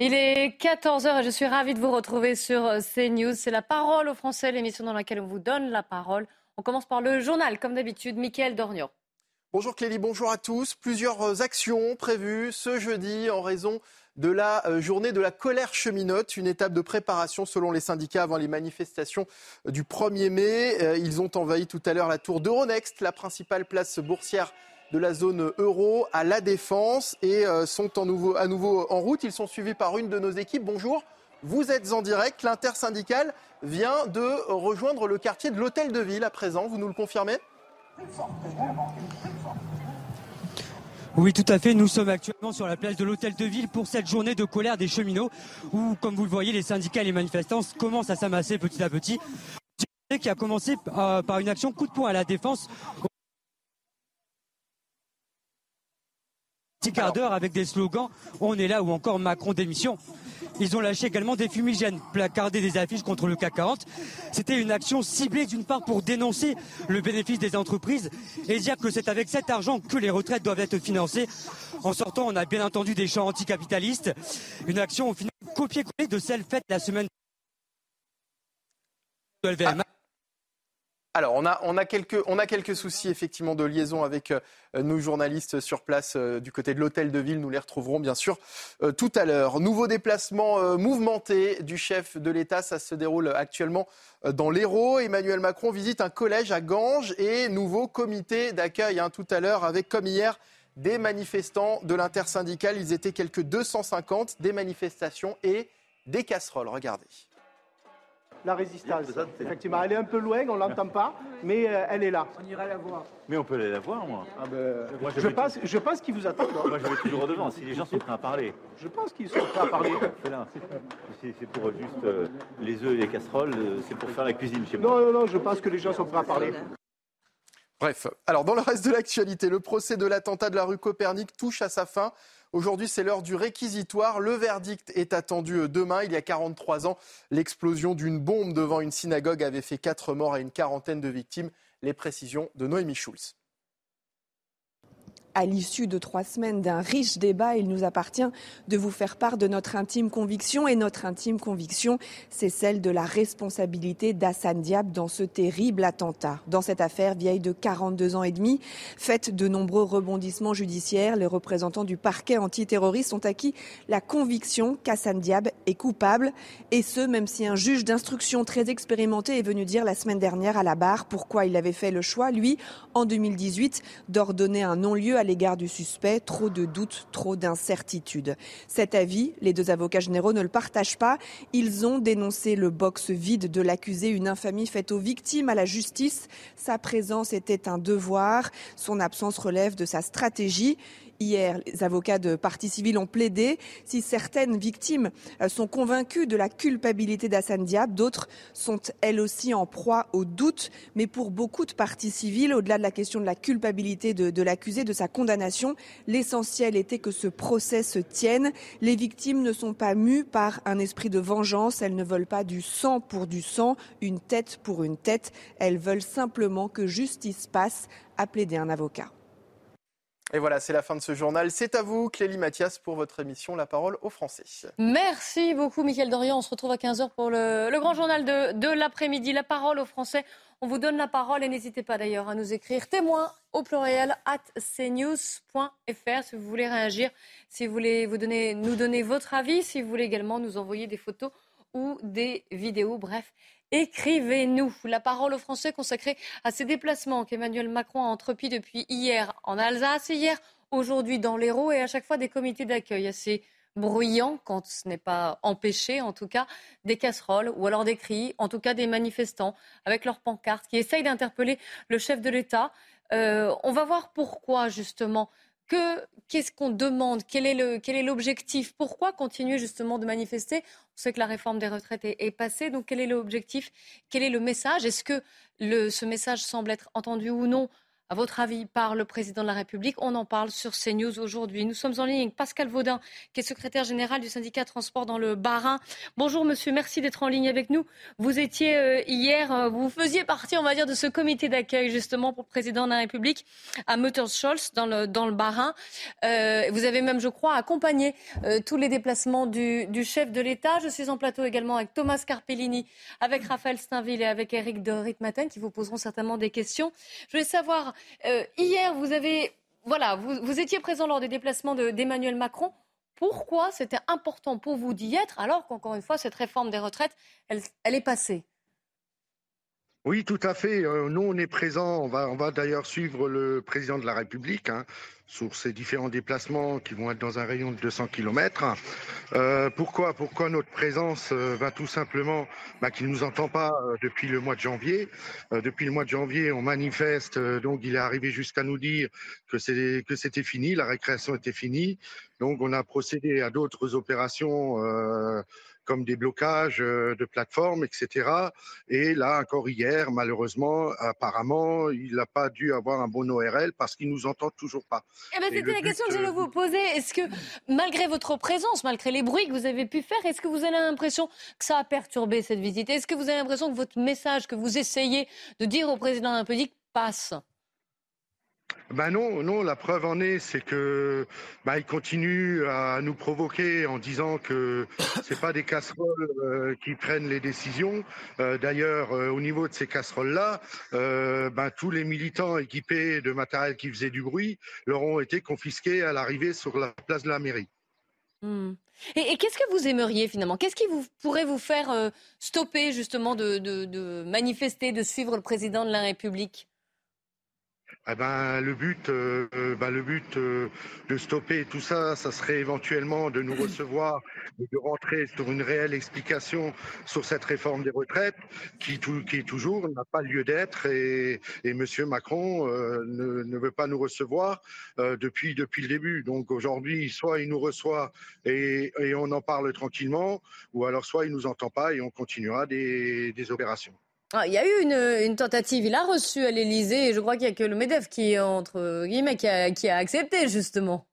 Il est 14h et je suis ravie de vous retrouver sur CNews. C'est la parole aux Français, l'émission dans laquelle on vous donne la parole. On commence par le journal, comme d'habitude, Mickaël Dornian. Bonjour Clélie, bonjour à tous. Plusieurs actions prévues ce jeudi en raison de la euh, journée de la colère cheminote, une étape de préparation selon les syndicats avant les manifestations du 1er mai. Euh, ils ont envahi tout à l'heure la tour d'Euronext, la principale place boursière de la zone euro à la Défense et euh, sont à nouveau en route. Ils sont suivis par une de nos équipes. Bonjour, vous êtes en direct. L'intersyndicale vient de rejoindre le quartier de l'Hôtel de Ville à présent. Vous nous le confirmez? Oui, tout à fait. Nous sommes actuellement sur la place de l'Hôtel de Ville pour cette journée de colère des cheminots où, comme vous le voyez, les syndicats et les manifestants commencent à s'amasser petit à petit. Qui a commencé euh, par une action coup de poing à la défense. Petit quart d'heure avec des slogans On est là ou encore Macron démission. Ils ont lâché également des fumigènes, placardé des affiches contre le CAC 40. C'était une action ciblée d'une part pour dénoncer le bénéfice des entreprises et dire que c'est avec cet argent que les retraites doivent être financées. En sortant, on a bien entendu des chants anticapitalistes. Une action au final copier-coller de celle faite la semaine. Alors, on a, on, a quelques, on a quelques soucis effectivement de liaison avec euh, nos journalistes sur place euh, du côté de l'hôtel de ville. Nous les retrouverons bien sûr euh, tout à l'heure. Nouveau déplacement mouvementé du chef de l'État. Ça se déroule actuellement dans l'Hérault. Emmanuel Macron visite un collège à Ganges et nouveau comité d'accueil hein, tout à l'heure avec, comme hier, des manifestants de l'intersyndicale. Ils étaient quelques 250, des manifestations et des casseroles. Regardez la résistance. Effectivement, elle est un peu loin, on l'entend pas, mais euh, elle est là. On irait la voir. Mais on peut aller la voir, moi. Ah ben, je, pense, je pense qu'ils vous attendent. Moi, je vais toujours devant, si les gens sont prêts à parler. Je pense qu'ils sont prêts à parler. C'est pour juste euh, les œufs et les casseroles, euh, c'est pour faire la cuisine chez moi. Non, non, non, je pense que les gens sont prêts à parler. Bref, alors dans le reste de l'actualité, le procès de l'attentat de la rue Copernic touche à sa fin. Aujourd'hui, c'est l'heure du réquisitoire. Le verdict est attendu demain. Il y a 43 ans, l'explosion d'une bombe devant une synagogue avait fait quatre morts et une quarantaine de victimes. Les précisions de Noémie Schulz. À l'issue de trois semaines d'un riche débat, il nous appartient de vous faire part de notre intime conviction. Et notre intime conviction, c'est celle de la responsabilité d'Assane Diab dans ce terrible attentat. Dans cette affaire vieille de 42 ans et demi, faite de nombreux rebondissements judiciaires, les représentants du parquet antiterroriste ont acquis la conviction qu'Assane Diab est coupable. Et ce, même si un juge d'instruction très expérimenté est venu dire la semaine dernière à la barre pourquoi il avait fait le choix, lui, en 2018, d'ordonner un non-lieu à l'égard du suspect, trop de doutes, trop d'incertitudes. Cet avis, les deux avocats généraux ne le partagent pas. Ils ont dénoncé le box vide de l'accusé, une infamie faite aux victimes, à la justice. Sa présence était un devoir, son absence relève de sa stratégie. Hier, les avocats de partie civile ont plaidé. Si certaines victimes euh, sont convaincues de la culpabilité d'Assane Diab, d'autres sont elles aussi en proie au doute. Mais pour beaucoup de parties civiles, au-delà de la question de la culpabilité de, de l'accusé, de sa condamnation, l'essentiel était que ce procès se tienne. Les victimes ne sont pas mues par un esprit de vengeance. Elles ne veulent pas du sang pour du sang, une tête pour une tête. Elles veulent simplement que justice passe, a plaidé un avocat. Et voilà, c'est la fin de ce journal. C'est à vous, Clélie Mathias, pour votre émission La parole aux Français. Merci beaucoup, Michael Dorian. On se retrouve à 15h pour le, grand journal de, de l'après-midi. La parole aux Français. On vous donne la parole et n'hésitez pas d'ailleurs à nous écrire témoin au pluriel at cnews.fr si vous voulez réagir, si vous voulez vous donner, nous donner votre avis, si vous voulez également nous envoyer des photos ou des vidéos. Bref, Écrivez-nous. La parole aux Français consacrée à ces déplacements qu'Emmanuel Macron a entrepris depuis hier en Alsace hier, aujourd'hui dans l'Hérault et à chaque fois des comités d'accueil assez bruyants quand ce n'est pas empêché, en tout cas des casseroles ou alors des cris, en tout cas des manifestants avec leurs pancartes qui essayent d'interpeller le chef de l'État. Euh, on va voir pourquoi justement qu'est-ce qu'on demande? Quel est l'objectif? Pourquoi continuer justement de manifester? On sait que la réforme des retraites est, passée, donc quel est l'objectif? Quel est le message? Est-ce que ce message semble être entendu ou non? À votre avis, par le président de la République On en parle sur CNews aujourd'hui. Nous sommes en ligne avec Pascal Vaudin, qui est secrétaire général du syndicat Transport dans le Bas-Rhin. Bonjour monsieur, merci d'être en ligne avec nous. Vous étiez euh, hier, euh, vous faisiez partie, on va dire, de ce comité d'accueil justement pour le président de la République à Mutterscholz dans le, dans Bas-Rhin. Euh, vous avez même, je crois, accompagné tous les déplacements du, du chef de l'État. Je suis en plateau également avec Thomas Carpellini, avec Raphaël Steinville et avec Eric de Ritmaten qui vous poseront certainement des questions. Je voulais savoir euh, hier, vous avez, voilà, vous, étiez présent lors des déplacements d'Emmanuel Macron. Pourquoi c'était important pour vous d'y être alors qu'encore une fois, cette réforme des retraites, elle, est passée? Oui, tout à fait. Euh, nous, on est présent. On va, on va d'ailleurs suivre le président de la République. Hein sur ces différents déplacements qui vont être dans un rayon de 200 km. Euh, pourquoi Pourquoi notre présence euh, va tout simplement bah, qu'il ne nous entend pas euh, depuis le mois de janvier. Depuis le mois de janvier, on manifeste, donc il est arrivé jusqu'à nous dire que c'était fini, la récréation était finie. Donc on a procédé à d'autres opérations comme des blocages euh, de plateformes, etc. Et là, encore hier, malheureusement, apparemment, il n'a pas dû avoir un bon ORL parce qu'il nous entend toujours pas. Eh ben, C'était la question que je voulais vous poser. Est-ce que, malgré votre présence, malgré les bruits que vous avez pu faire, est-ce que vous avez l'impression que ça a perturbé cette visite? Est-ce que vous avez l'impression que votre message que vous essayez de dire au président de la République passe? Ben non, non, la preuve en est, c'est que ben, il continue à nous provoquer en disant que c'est pas des casseroles euh, qui prennent les décisions. Euh, d'ailleurs, euh, au niveau de ces casseroles-là, ben, tous les militants équipés de matériel qui faisait du bruit leur ont été confisqués à l'arrivée sur la place de la mairie. Hmm. Et, qu'est-ce que vous aimeriez finalement? Qu'est-ce qui vous, pourrait vous faire stopper justement de manifester, de suivre le président de la République? Eh ben, le but, euh, ben, le but euh, de stopper tout ça, ça serait éventuellement de nous recevoir et de rentrer sur une réelle explication sur cette réforme des retraites qui, qui toujours n'a pas lieu d'être et, et Monsieur Macron euh, ne, ne, veut pas nous recevoir depuis depuis le début. Donc aujourd'hui, soit il nous reçoit et, et, on en parle tranquillement, ou alors soit il nous entend pas et on continuera des, des opérations. Ah, il y a eu une, tentative. Il a reçu à l'Elysée et je crois qu'il n'y a que le MEDEF qui, entre guillemets, qui a, accepté, justement.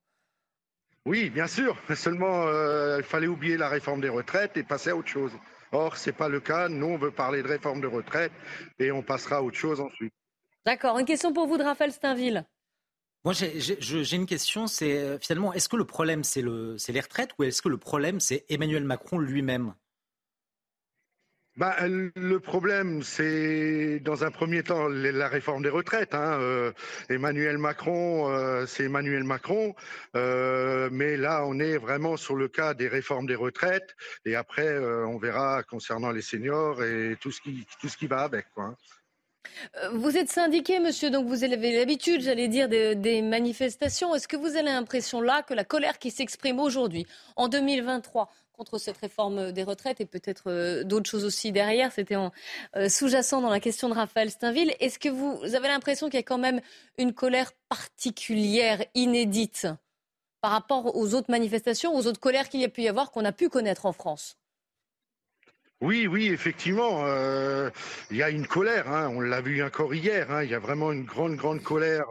Oui, bien sûr. Seulement, euh, il fallait oublier la réforme des retraites et passer à autre chose. Or, ce n'est pas le cas. Nous, on veut parler de réforme de retraite et on passera à autre chose ensuite. D'accord. Une question pour vous de Raphaël Steinville. Moi, j'ai une question. C'est euh, finalement, est-ce que le problème, c'est le, les retraites ou est-ce que le problème, c'est Emmanuel Macron lui-même? Bah, le problème, c'est dans un premier temps la réforme des retraites. Hein. Euh, Emmanuel Macron, euh, c'est Emmanuel Macron, euh, mais là, on est vraiment sur le cas des réformes des retraites, et après, on verra concernant les seniors et tout ce qui va avec. Hein. Vous êtes syndiqué, monsieur, donc vous avez l'habitude, j'allais dire, des, des manifestations. Est-ce que vous avez l'impression là que la colère qui s'exprime aujourd'hui, en 2023, contre cette réforme des retraites et peut-être euh, d'autres choses aussi derrière. C'était euh, sous-jacent dans la question de Raphaël Steinville. Est-ce que vous avez l'impression qu'il y a quand même une colère particulière, inédite, par rapport aux autres manifestations, aux autres colères qu'il y a pu y avoir, qu'on a pu connaître en France? Oui, oui, effectivement, euh, il y a une colère. Hein. on l'a vu encore hier. Hein. il y a vraiment une grande, grande colère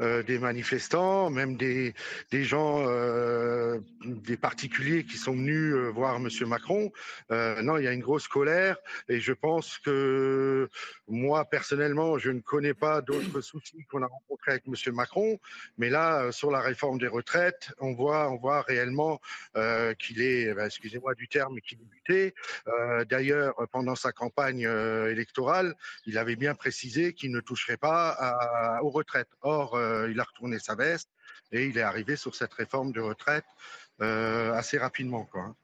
des manifestants, même des, gens, euh, des particuliers qui sont venus euh, voir Monsieur Macron. non, il y a une grosse colère et je pense que moi personnellement, je ne connais pas d'autres soucis qu'on a rencontrés avec Monsieur Macron, mais là, sur la réforme des retraites, on voit, on voit réellement qu'il est, ben, excusez-moi du terme, qu'il est buté. D'ailleurs, pendant sa campagne électorale, il avait bien précisé qu'il ne toucherait pas aux retraites. Or, euh, il a retourné sa veste et il est arrivé sur cette réforme de retraite euh, assez rapidement. Quoi. Hein.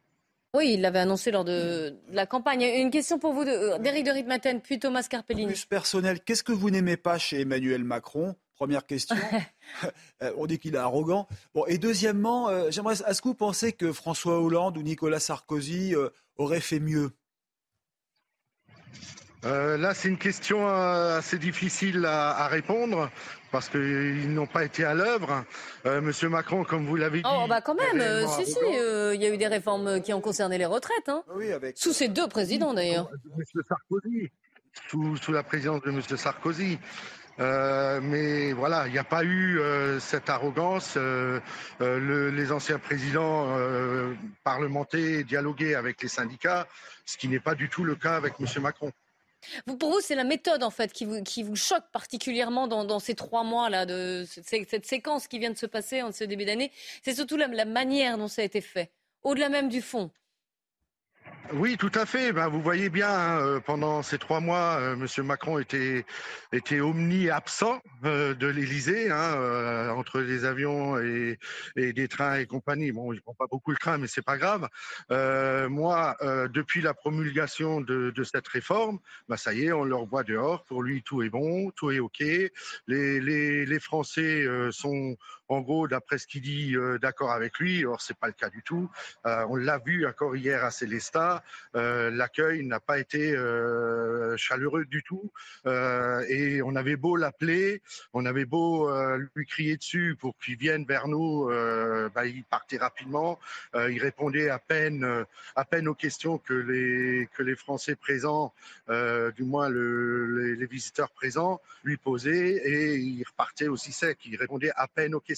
Oui, il l'avait annoncé lors de la campagne. Une question pour vous, euh, d'Éric de Ritmaten, puis Thomas Carpellini. Plus personnel, qu'est-ce que vous n'aimez pas chez Emmanuel Macron? Première question. On dit qu'il est arrogant. Bon, et deuxièmement, j'aimerais, est-ce que vous pensez que François Hollande ou Nicolas Sarkozy auraient fait mieux? Euh, là, c'est une question euh, assez difficile à, répondre parce qu'ils n'ont pas été à l'œuvre. Euh, Monsieur Macron, comme vous l'avez dit. Oh, bah quand même, si, si, il y a eu des réformes qui ont concerné les retraites. Hein. Oui, avec... Sous ces deux présidents d'ailleurs. Monsieur Sarkozy, sous, sous, la présidence de Monsieur Sarkozy. Euh, mais voilà, il n'y a pas eu euh, cette arrogance. Euh, les anciens présidents parlementaires dialoguaient avec les syndicats, ce qui n'est pas du tout le cas avec M. Macron. Pour vous, c'est la méthode en fait qui vous, choque particulièrement dans, ces trois mois là, de cette, séquence qui vient de se passer en ce début d'année. C'est surtout la manière dont ça a été fait, au-delà même du fond. Oui, tout à fait. Ben, vous voyez bien, hein, euh, pendant ces trois mois, euh, M. Macron était, était omni-absent euh, de l'Élysée, hein, entre les avions et, et, des trains et compagnie. Bon, je prends pas beaucoup le train, mais c'est pas grave. moi, depuis la promulgation de, de cette réforme, ben, ça y est, on le revoit dehors. Pour lui, tout est bon, tout est OK. Les, les, les Français sont en gros, d'après ce qu'il dit, euh, d'accord avec lui. Or, c'est pas le cas du tout. Euh, on l'a vu encore hier à Célestat. Euh, l'accueil n'a pas été chaleureux du tout. et on avait beau l'appeler, on avait beau lui crier dessus pour qu'il vienne vers nous, bah, il partait rapidement. il répondait à peine, à peine aux questions que les que les Français présents, du moins le, les, les visiteurs présents, lui posaient, et il repartait aussi sec. Il répondait à peine aux questions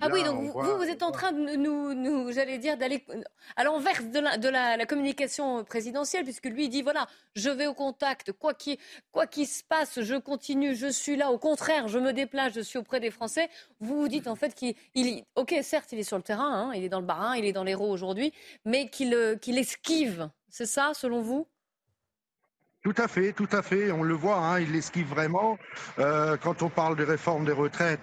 ah oui, donc vous, vous êtes en train de nous, nous j'allais dire, d'aller à l'envers de, la, de la, communication présidentielle, puisque lui dit voilà, je vais au contact, quoi qu'il quoi se passe, je continue, je suis là. Au contraire, je me déplace, je suis auprès des Français. Vous vous dites en fait qu'il, il, ok, certes, il est sur le terrain, hein, il est dans le Barin, il est dans l'Hérault aujourd'hui, mais qu'il, euh, qu'il esquive. C'est ça, selon vous? Tout à fait, tout à fait. On le voit, hein, il esquive vraiment. Euh, quand on parle de réforme des retraites,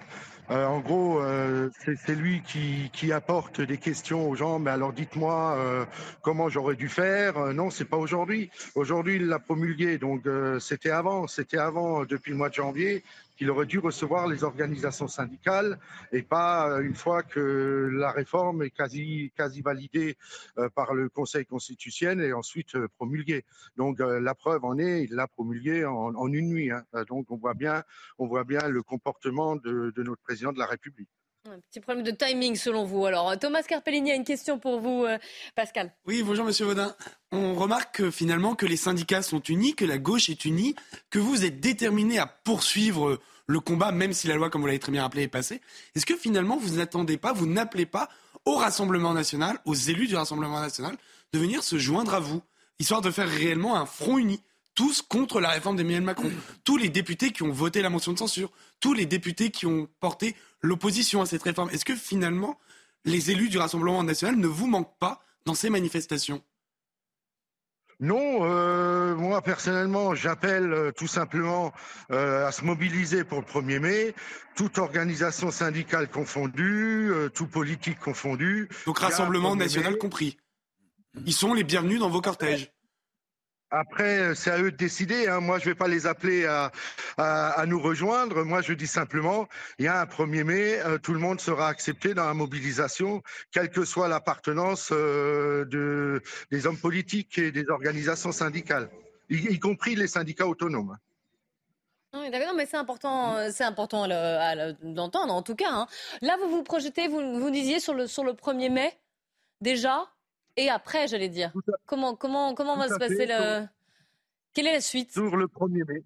euh, en gros, euh, c'est lui qui, apporte des questions aux gens. Mais alors, dites-moi euh, comment j'aurais dû faire? non, c'est pas aujourd'hui. Aujourd'hui, il l'a promulgué, donc c'était avant. C'était avant, depuis le mois de janvier qu'il aurait dû recevoir les organisations syndicales et pas euh, une fois que la réforme est quasi, quasi validée euh, par le Conseil constitutionnel et ensuite euh, promulguée. Donc la preuve en est, il l'a promulguée en, une nuit. Hein. Donc on voit bien, on voit bien le comportement de, notre président de la République. Un petit problème de timing selon vous. Alors, Thomas Carpellini a une question pour vous, Pascal. Oui, bonjour Monsieur Vaudin. On remarque finalement que les syndicats sont unis, que la gauche est unie, que vous êtes déterminé à poursuivre le combat, même si la loi, comme vous l'avez très bien rappelé, est passée. Est-ce que finalement, vous n'attendez pas, vous n'appelez pas au Rassemblement national, aux élus du Rassemblement national, de venir se joindre à vous, histoire de faire réellement un front uni? Tous contre la réforme d'Emmanuel Macron. Tous les députés qui ont voté la motion de censure, tous les députés qui ont porté l'opposition à cette réforme. Est-ce que finalement, les élus du Rassemblement national ne vous manquent pas dans ces manifestations? Non, euh, moi personnellement, j'appelle euh, tout simplement euh, à se mobiliser pour le 1er mai, toute organisation syndicale confondue, tout politique confondu. Donc Rassemblement national compris. Ils sont les bienvenus dans vos cortèges. Après, euh, c'est à eux de décider. Hein. Moi, je ne vais pas les appeler à, nous rejoindre. Moi, je dis simplement, il y a un 1er mai, euh, tout le monde sera accepté dans la mobilisation, quelle que soit l'appartenance euh, de, des hommes politiques et des organisations syndicales, y, compris les syndicats autonomes. Oui, d'accord, mais c'est important, c'est important d'entendre en tout cas. Hein. Là, vous vous projetez, vous, disiez sur le 1er mai déjà et après, j'allais dire. Comment, comment, comment va se passer le. Quelle est la suite? Sur le 1er mai.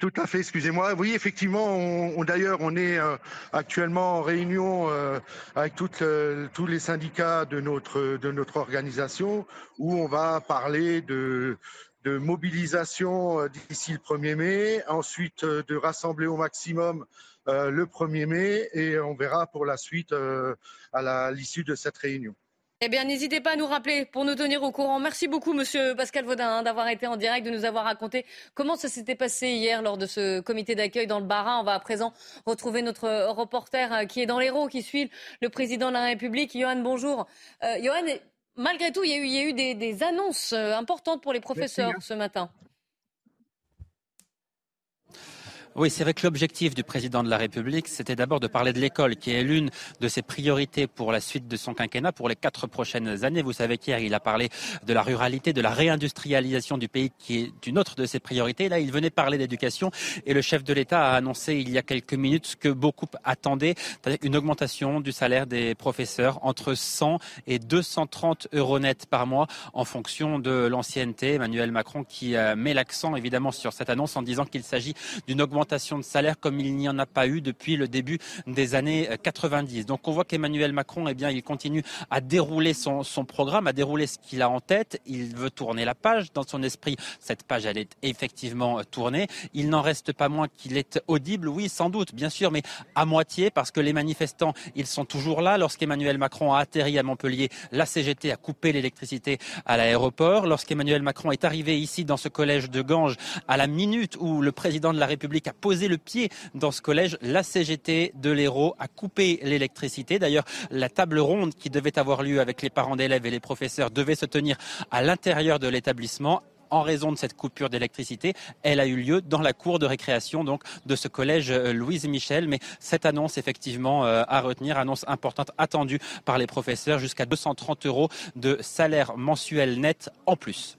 Tout à fait, excusez-moi. Oui, effectivement, on, d'ailleurs, on est euh, actuellement en réunion euh, avec toutes, euh, tous les syndicats de notre, de notre organisation où on va parler de, de mobilisation d'ici le 1er mai, ensuite de rassembler au maximum le 1er mai et on verra pour la suite à l'issue de cette réunion. Eh bien, n'hésitez pas à nous rappeler pour nous tenir au courant. Merci beaucoup, Monsieur Pascal Vaudin, hein, d'avoir été en direct, de nous avoir raconté comment ça s'était passé hier lors de ce comité d'accueil dans le Barin. On va à présent retrouver notre reporter euh, qui est dans l'Hérault, qui suit le président de la République. Johan, bonjour. Euh, Johan, malgré tout, il y a eu, des, annonces euh, importantes pour les professeurs ce matin. Oui, c'est vrai que l'objectif du président de la République, c'était d'abord de parler de l'école, qui est l'une de ses priorités pour la suite de son quinquennat, pour les quatre prochaines années. Vous savez qu'hier, il a parlé de la ruralité, de la réindustrialisation du pays, qui est une autre de ses priorités. Là, il venait parler d'éducation et le chef de l'État a annoncé il y a quelques minutes ce que beaucoup attendaient, c'est-à-dire une augmentation du salaire des professeurs entre 100 et 230 euros net par mois en fonction de l'ancienneté. Emmanuel Macron qui euh, met l'accent évidemment sur cette annonce en disant qu'il s'agit d'une augmentation de salaire comme il n'y en a pas eu depuis le début des années 90. Euh, Donc on voit qu'Emmanuel Macron, eh bien, il continue à dérouler son, son programme, à dérouler ce qu'il a en tête. Il veut tourner la page. Dans son esprit, cette page, elle est effectivement euh, tournée. Il n'en reste pas moins qu'il est audible, oui, sans doute, bien sûr, mais à moitié, parce que les manifestants, ils sont toujours là. Lorsqu'Emmanuel Macron a atterri à Montpellier, la CGT a coupé l'électricité à l'aéroport. Lorsqu'Emmanuel Macron est arrivé ici dans ce collège de Ganges, à la minute où le président de la République a posé le pied dans ce collège, la CGT de l'Hérault a coupé l'électricité. D'ailleurs, la table ronde qui devait avoir lieu avec les parents d'élèves et les professeurs devait se tenir à l'intérieur de l'établissement en raison de cette coupure d'électricité. Elle a eu lieu dans la cour de récréation donc de ce collège euh, Louise Michel. Mais cette annonce effectivement euh, à retenir, annonce importante attendue par les professeurs, jusqu'à 230 euros de salaire mensuel net en plus.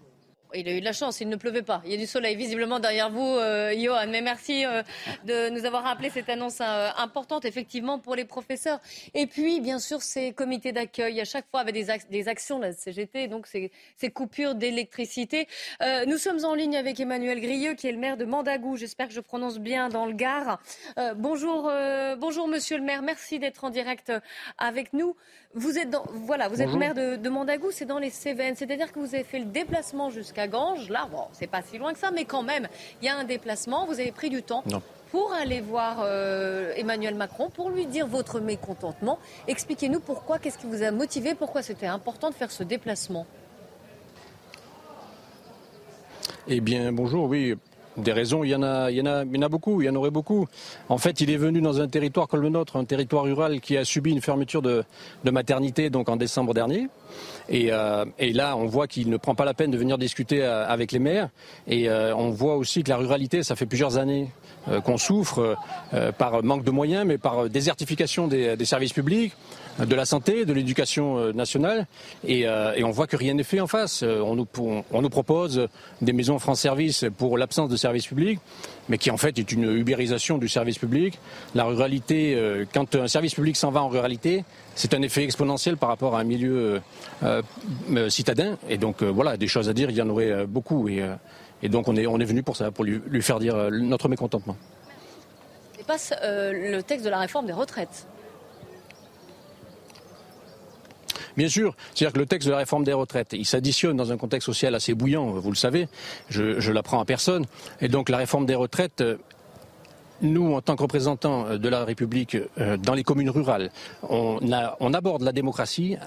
Il a eu de la chance, il ne pleuvait pas. Il y a du soleil visiblement derrière vous, euh, Johan. Mais merci euh, de nous avoir rappelé cette annonce euh, importante, effectivement, pour les professeurs. Et puis, bien sûr, ces comités d'accueil, à chaque fois, avec des, actions de la CGT, donc ces, coupures d'électricité. Euh, nous sommes en ligne avec Emmanuel Grieux, qui est le maire de Mandagou. J'espère que je prononce bien dans le Gard. Euh, bonjour, bonjour, monsieur le maire. Merci d'être en direct avec nous. Vous êtes, dans, voilà, vous êtes maire de, de Mandagou, c'est dans les Cévennes. C'est-à-dire que vous avez fait le déplacement jusqu'à Ganges. Là, bon, c'est pas si loin que ça, mais quand même, il y a un déplacement. Vous avez pris du temps. Non. Pour aller voir euh, Emmanuel Macron, pour lui dire votre mécontentement. Expliquez-nous pourquoi, qu'est-ce qui vous a motivé, pourquoi c'était important de faire ce déplacement? Eh bien, bonjour, oui. Des raisons, il y, en a, il, y en a, il y beaucoup, il y en aurait beaucoup. En fait, il est venu dans un territoire comme le nôtre, un territoire rural qui a subi une fermeture de, maternité donc en décembre dernier. Et, euh, et là, on voit qu'il ne prend pas la peine de venir discuter euh, avec les maires. Et euh, on voit aussi que la ruralité, ça fait plusieurs années qu'on souffre par manque de moyens, mais par désertification des services publics, de la santé, de l'éducation nationale. Et, euh, et, on voit que rien n'est fait en face. On nous, on nous propose des maisons France Service pour l'absence de services publics, mais qui en fait est une ubérisation du service public. La ruralité, euh, quand un service public s'en va en ruralité, c'est un effet exponentiel par rapport à un milieu euh, euh, citadin. Et donc voilà, des choses à dire, il y en aurait beaucoup. Et, donc on est, on venu pour ça, pour lui, faire dire notre mécontentement. Et passe le texte de la réforme des retraites. Bien sûr, c'est-à-dire que le texte de la réforme des retraites, il s'additionne dans un contexte social assez bouillant, vous le savez, je, je l'apprends à personne. Et donc la réforme des retraites, nous, en tant que représentants de la République dans les communes rurales, on aborde la démocratie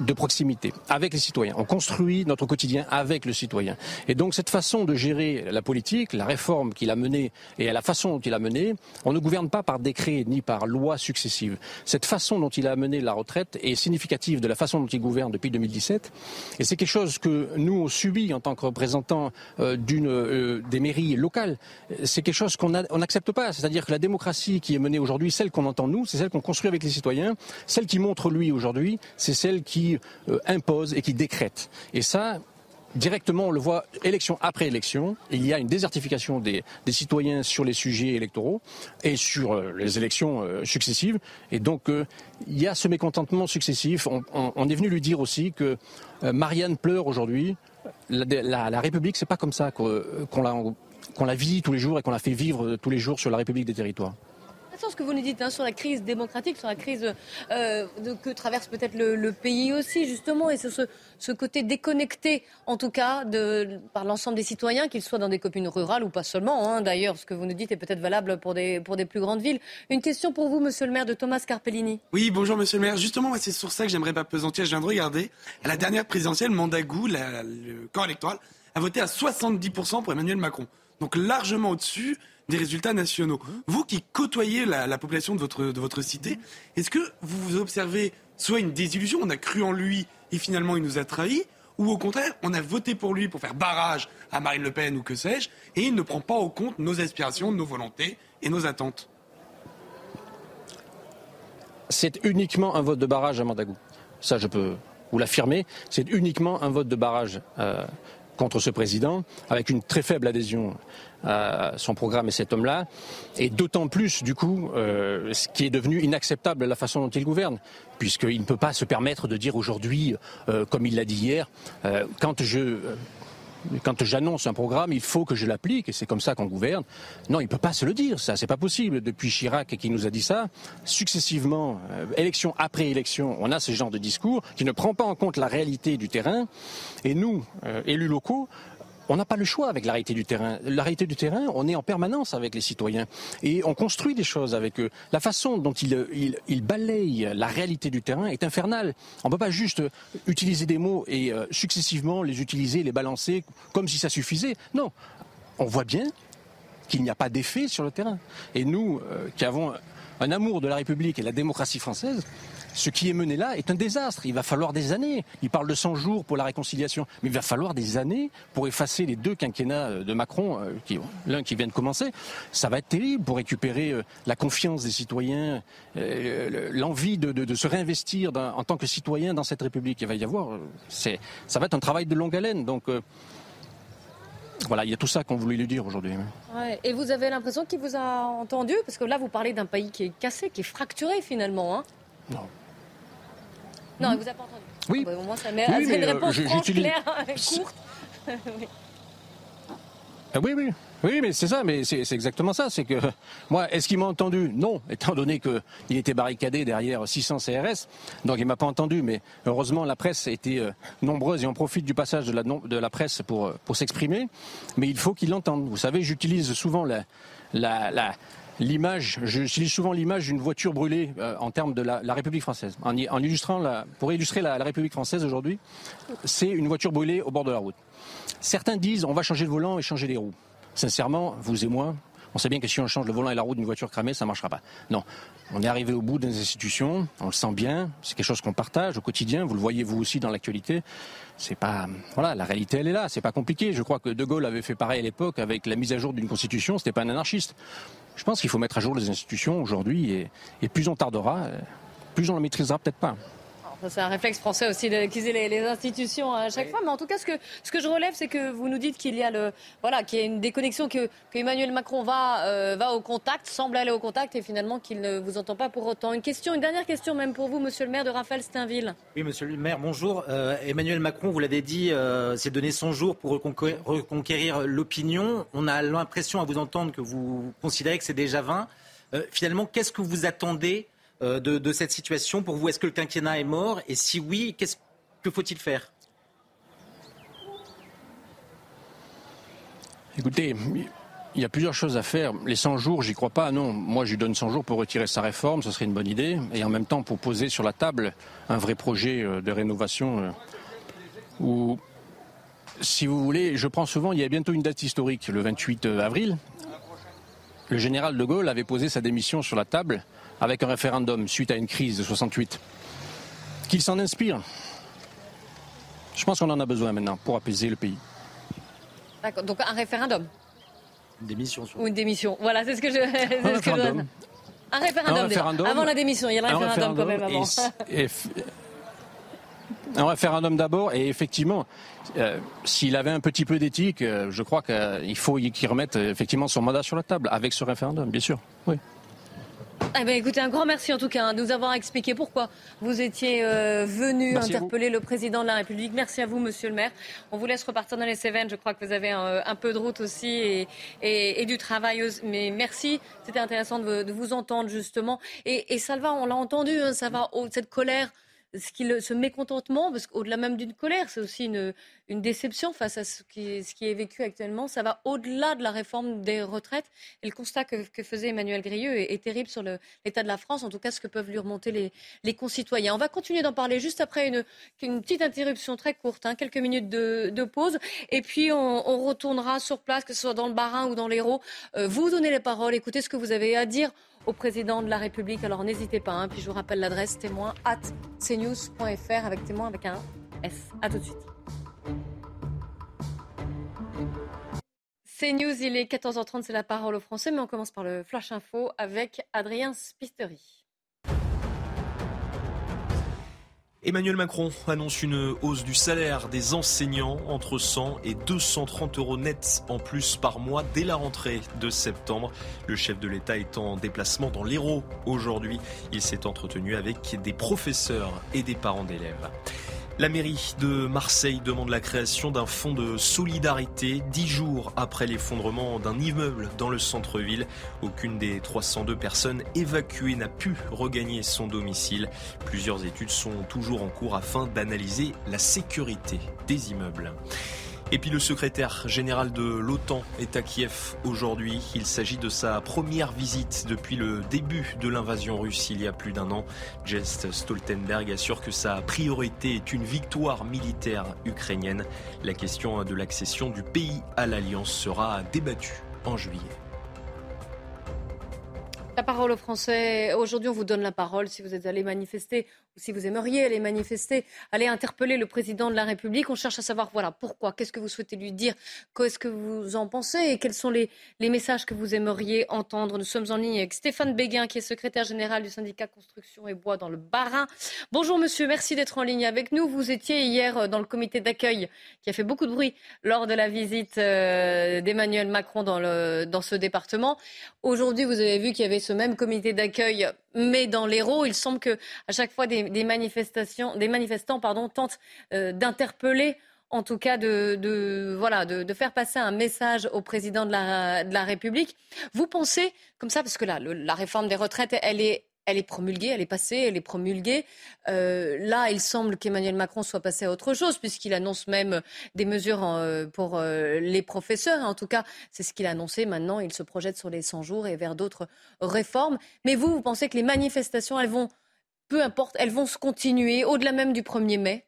de proximité avec les citoyens. On construit notre quotidien avec le citoyen. Et donc cette façon de gérer la politique, la réforme qu'il a menée et la façon dont il a mené, on ne gouverne pas par décret ni par loi successive. Cette façon dont il a mené la retraite est significative de la façon dont il gouverne depuis 2017. Et c'est quelque chose que nous on subit en tant que représentants euh, euh, des mairies locales. C'est quelque chose qu'on n'accepte pas. C'est-à-dire que la démocratie qui est menée aujourd'hui, celle qu'on entend nous, c'est celle qu'on construit avec les citoyens. Celle qui montre lui aujourd'hui, c'est celle qui euh, impose et qui décrète. Et ça, directement, on le voit élection après élection. Il y a une désertification des, citoyens sur les sujets électoraux et sur euh, les élections euh, successives. Et donc, il y a ce mécontentement successif. On, est venu lui dire aussi que Marianne pleure aujourd'hui. La, République, c'est pas comme ça qu'on qu la, qu'on la vit tous les jours et qu'on la fait vivre tous les jours sur la République des territoires ce que vous nous dites hein, sur la crise démocratique, sur la crise euh, que traverse peut-être le, pays aussi, justement, et ce, ce, côté déconnecté, en tout cas, par l'ensemble des citoyens, qu'ils soient dans des communes rurales ou pas seulement, hein, d'ailleurs, ce que vous nous dites est peut-être valable pour des, plus grandes villes. Une question pour vous, monsieur le maire, de Thomas Carpellini. Oui, bonjour, monsieur le maire. Justement, c'est sur ça que j'aimerais pas pesantir. Je viens de regarder. À la dernière présidentielle, Mandagou, le corps électoral, a voté à 70% pour Emmanuel Macron. Donc largement au-dessus des résultats nationaux. Vous qui côtoyez la, la population de votre, de votre cité, est-ce que vous observez soit une désillusion, on a cru en lui et finalement il nous a trahis, ou au contraire, on a voté pour lui pour faire barrage à Marine Le Pen ou que sais-je, et il ne prend pas en compte nos aspirations, nos volontés et nos attentes? C'est uniquement un vote de barrage à Mandagou. Ça, je peux vous l'affirmer. C'est uniquement un vote de barrage euh, contre ce président, avec une très faible adhésion à son programme et cet homme-là, et d'autant plus, du coup, euh, ce qui est devenu inacceptable la façon dont il gouverne, puisqu'il ne peut pas se permettre de dire aujourd'hui, euh, comme il l'a dit hier, euh, quand je quand j'annonce un programme, il faut que je l'applique, et c'est comme ça qu'on gouverne. Non, il ne peut pas se le dire, ça, c'est pas possible. Depuis Chirac qui nous a dit ça, successivement, élection après élection, on a ce genre de discours qui ne prend pas en compte la réalité du terrain. Et nous, élus locaux, on n'a pas le choix avec la réalité du terrain. La réalité du terrain, on est en permanence avec les citoyens et on construit des choses avec eux. La façon dont ils il, balayent la réalité du terrain est infernale. On ne peut pas juste utiliser des mots et euh, successivement les utiliser, les balancer comme si ça suffisait. Non, on voit bien qu'il n'y a pas d'effet sur le terrain. Et nous, euh, qui avons un amour de la République et de la démocratie française, ce qui est mené là est un désastre. Il va falloir des années. Il parle de 100 jours pour la réconciliation, mais il va falloir des années pour effacer les deux quinquennats euh, de Macron, euh, l'un qui vient de commencer. Ça va être terrible pour récupérer euh, la confiance des citoyens, l'envie de, se réinvestir en tant que citoyen dans cette République. Il va y avoir, ça va être un travail de longue haleine. Donc voilà, il y a tout ça qu'on voulait lui dire aujourd'hui. et vous avez l'impression qu'il vous a entendu? Parce que là, vous parlez d'un pays qui est cassé, qui est fracturé finalement. Hein? Non. Non, il vous a pas entendu. Oui. Ah bah, au moins, ça met oui, une euh, réponse franche, claire, courte. Ah oui, oui. Oui, mais c'est ça, mais c'est exactement ça. C'est que moi, est-ce qu'il m'a entendu? Non, étant donné qu'il était barricadé derrière 600 CRS, donc il m'a pas entendu. Mais heureusement, la presse a été euh, nombreuse et on profite du passage de la, de la presse pour, euh, pour s'exprimer. Mais il faut qu'il l'entende. Vous savez, j'utilise souvent la, la, la l'image, j'utilise souvent l'image d'une voiture brûlée euh, en termes de la, République française. En, illustrant pour illustrer la, République française aujourd'hui, c'est une voiture brûlée au bord de la route. Certains disent on va changer le volant et changer les roues. Sincèrement, vous et moi, on sait bien que si on change le volant et la roue d'une voiture cramée, ça ne marchera pas. Non. On est arrivé au bout des institutions, on le sent bien, c'est quelque chose qu'on partage au quotidien, vous le voyez vous aussi dans l'actualité. C'est pas voilà, la réalité elle est là, c'est pas compliqué. Je crois que De Gaulle avait fait pareil à l'époque avec la mise à jour d'une constitution, c'était pas un anarchiste. Je pense qu'il faut mettre à jour les institutions aujourd'hui et, plus on tardera, plus on le maîtrisera peut-être pas. C'est un réflexe français aussi d'accuser les, les, institutions à chaque fois. Mais en tout cas, ce que, ce que je relève, c'est que vous nous dites qu'il y a le, voilà, qu'il y a une déconnexion, que, que Emmanuel Macron va, euh, va au contact, semble aller au contact, et finalement qu'il ne vous entend pas pour autant. Une question, une dernière question même pour vous, Monsieur le Maire de Raphaël Steinville. Oui, Monsieur le Maire, bonjour. Euh, Emmanuel Macron, vous l'avez dit, euh, s'est donné 100 jours pour reconquérir, l'opinion. On a l'impression à vous entendre que vous considérez que c'est déjà 20. finalement, qu'est-ce que vous attendez euh, de, cette situation Pour vous, est-ce que le quinquennat est mort? Et si oui, que faut-il faire? Écoutez, il y a plusieurs choses à faire. Les 100 jours, j'y crois pas. Non, moi, je lui donne 100 jours pour retirer sa réforme, ce serait une bonne idée. Et en même temps, pour poser sur la table un vrai projet euh, de rénovation euh, si vous voulez, je prends souvent, il y a bientôt une date historique, le 28 avril. Le général de Gaulle avait posé sa démission sur la table avec un référendum suite à une crise de 68. Qu'il s'en inspire. Je pense qu'on en a besoin maintenant pour apaiser le pays. D'accord, donc un référendum Une démission. Ou une démission. Voilà, c'est ce que je. Un, référendum. un référendum. Avant la démission, il y a un, référendum, quand même avant. un référendum d'abord, et effectivement, euh, s'il avait un petit peu d'éthique, euh, je crois qu'il faut qu'il remette effectivement son mandat sur la table avec ce référendum, bien sûr. Oui. Eh ben, écoutez, un grand merci en tout cas hein, de nous avoir expliqué pourquoi vous étiez euh, venu interpeller le président de la République. Merci à vous, monsieur le maire. On vous laisse repartir dans les Cévennes. Je crois que vous avez un, peu de route aussi et, du travail. Mais merci, c'était intéressant de, vous entendre justement. Et, ça va, on l'a entendu, hein, ça va, cette colère ce, ce mécontentement, parce qu'au-delà même d'une colère, c'est aussi une, déception face à ce qui, qui, est vécu actuellement. Ça va au-delà de la réforme des retraites. Et le constat que, faisait Emmanuel Grieux est, terrible sur l'état de la France, en tout cas ce que peuvent lui remonter les, concitoyens. On va continuer d'en parler juste après une, petite interruption très courte, hein, quelques minutes de, pause. Et puis on, on, retournera sur place, que ce soit dans le Barin ou dans l'Hérault. Euh, vous donnez les paroles, écoutez ce que vous avez à dire au président de la République. Alors n'hésitez pas, hein. puis je vous rappelle l'adresse témoin at cnews.fr avec témoin avec un S. A tout de suite. CNews, il est 14h30, c'est la parole aux Français, mais on commence par le Flash Info avec Adrien Spiteri. Emmanuel Macron annonce une hausse du salaire des enseignants entre 100 et 230 euros nets en plus par mois dès la rentrée de septembre. Le chef de l'État est en déplacement dans l'Hérault aujourd'hui. Il s'est entretenu avec des professeurs et des parents d'élèves. La mairie de Marseille demande la création d'un fonds de solidarité dix jours après l'effondrement d'un immeuble dans le centre-ville. Aucune des 302 personnes évacuées n'a pu regagner son domicile. Plusieurs études sont toujours en cours afin d'analyser la sécurité des immeubles. Et puis le secrétaire général de l'OTAN est à Kiev aujourd'hui. Il s'agit de sa première visite depuis le début de l'invasion russe il y a plus d'un an. Jens Stoltenberg assure que sa priorité est une victoire militaire ukrainienne. La question de l'accession du pays à l'alliance sera débattue en juillet. La parole aux Français. Aujourd'hui, on vous donne la parole si vous êtes allé manifester si vous aimeriez aller manifester, aller interpeller le président de la République. On cherche à savoir, voilà, pourquoi, qu'est-ce que vous souhaitez lui dire, qu'est-ce que vous en pensez? Et quels sont les, messages que vous aimeriez entendre? Nous sommes en ligne avec Stéphane Béguin, qui est secrétaire général du syndicat Construction et Bois dans le Bas-Rhin. Bonjour monsieur, merci d'être en ligne avec nous. Vous étiez hier euh, dans le comité d'accueil qui a fait beaucoup de bruit lors de la visite euh, d'Emmanuel Macron dans, dans ce département. Aujourd'hui, vous avez vu qu'il y avait ce même comité d'accueil, mais dans l'Hérault. Il semble que à chaque fois des des, manifestations, des manifestants pardon, tentent euh, d'interpeller en tout cas de, voilà, de, faire passer un message au président de la, de la République. Vous pensez, comme ça, parce que là, la réforme des retraites, elle est, elle est promulguée, elle est passée, elle est promulguée. Euh, là, il semble qu'Emmanuel Macron soit passé à autre chose, puisqu'il annonce même des mesures euh, pour les professeurs. En tout cas, c'est ce qu'il a annoncé. Maintenant, il se projette sur les 100 jours et vers d'autres réformes. Mais vous, vous pensez que les manifestations, elles vont peu importe, elles vont se continuer au-delà même du 1er mai?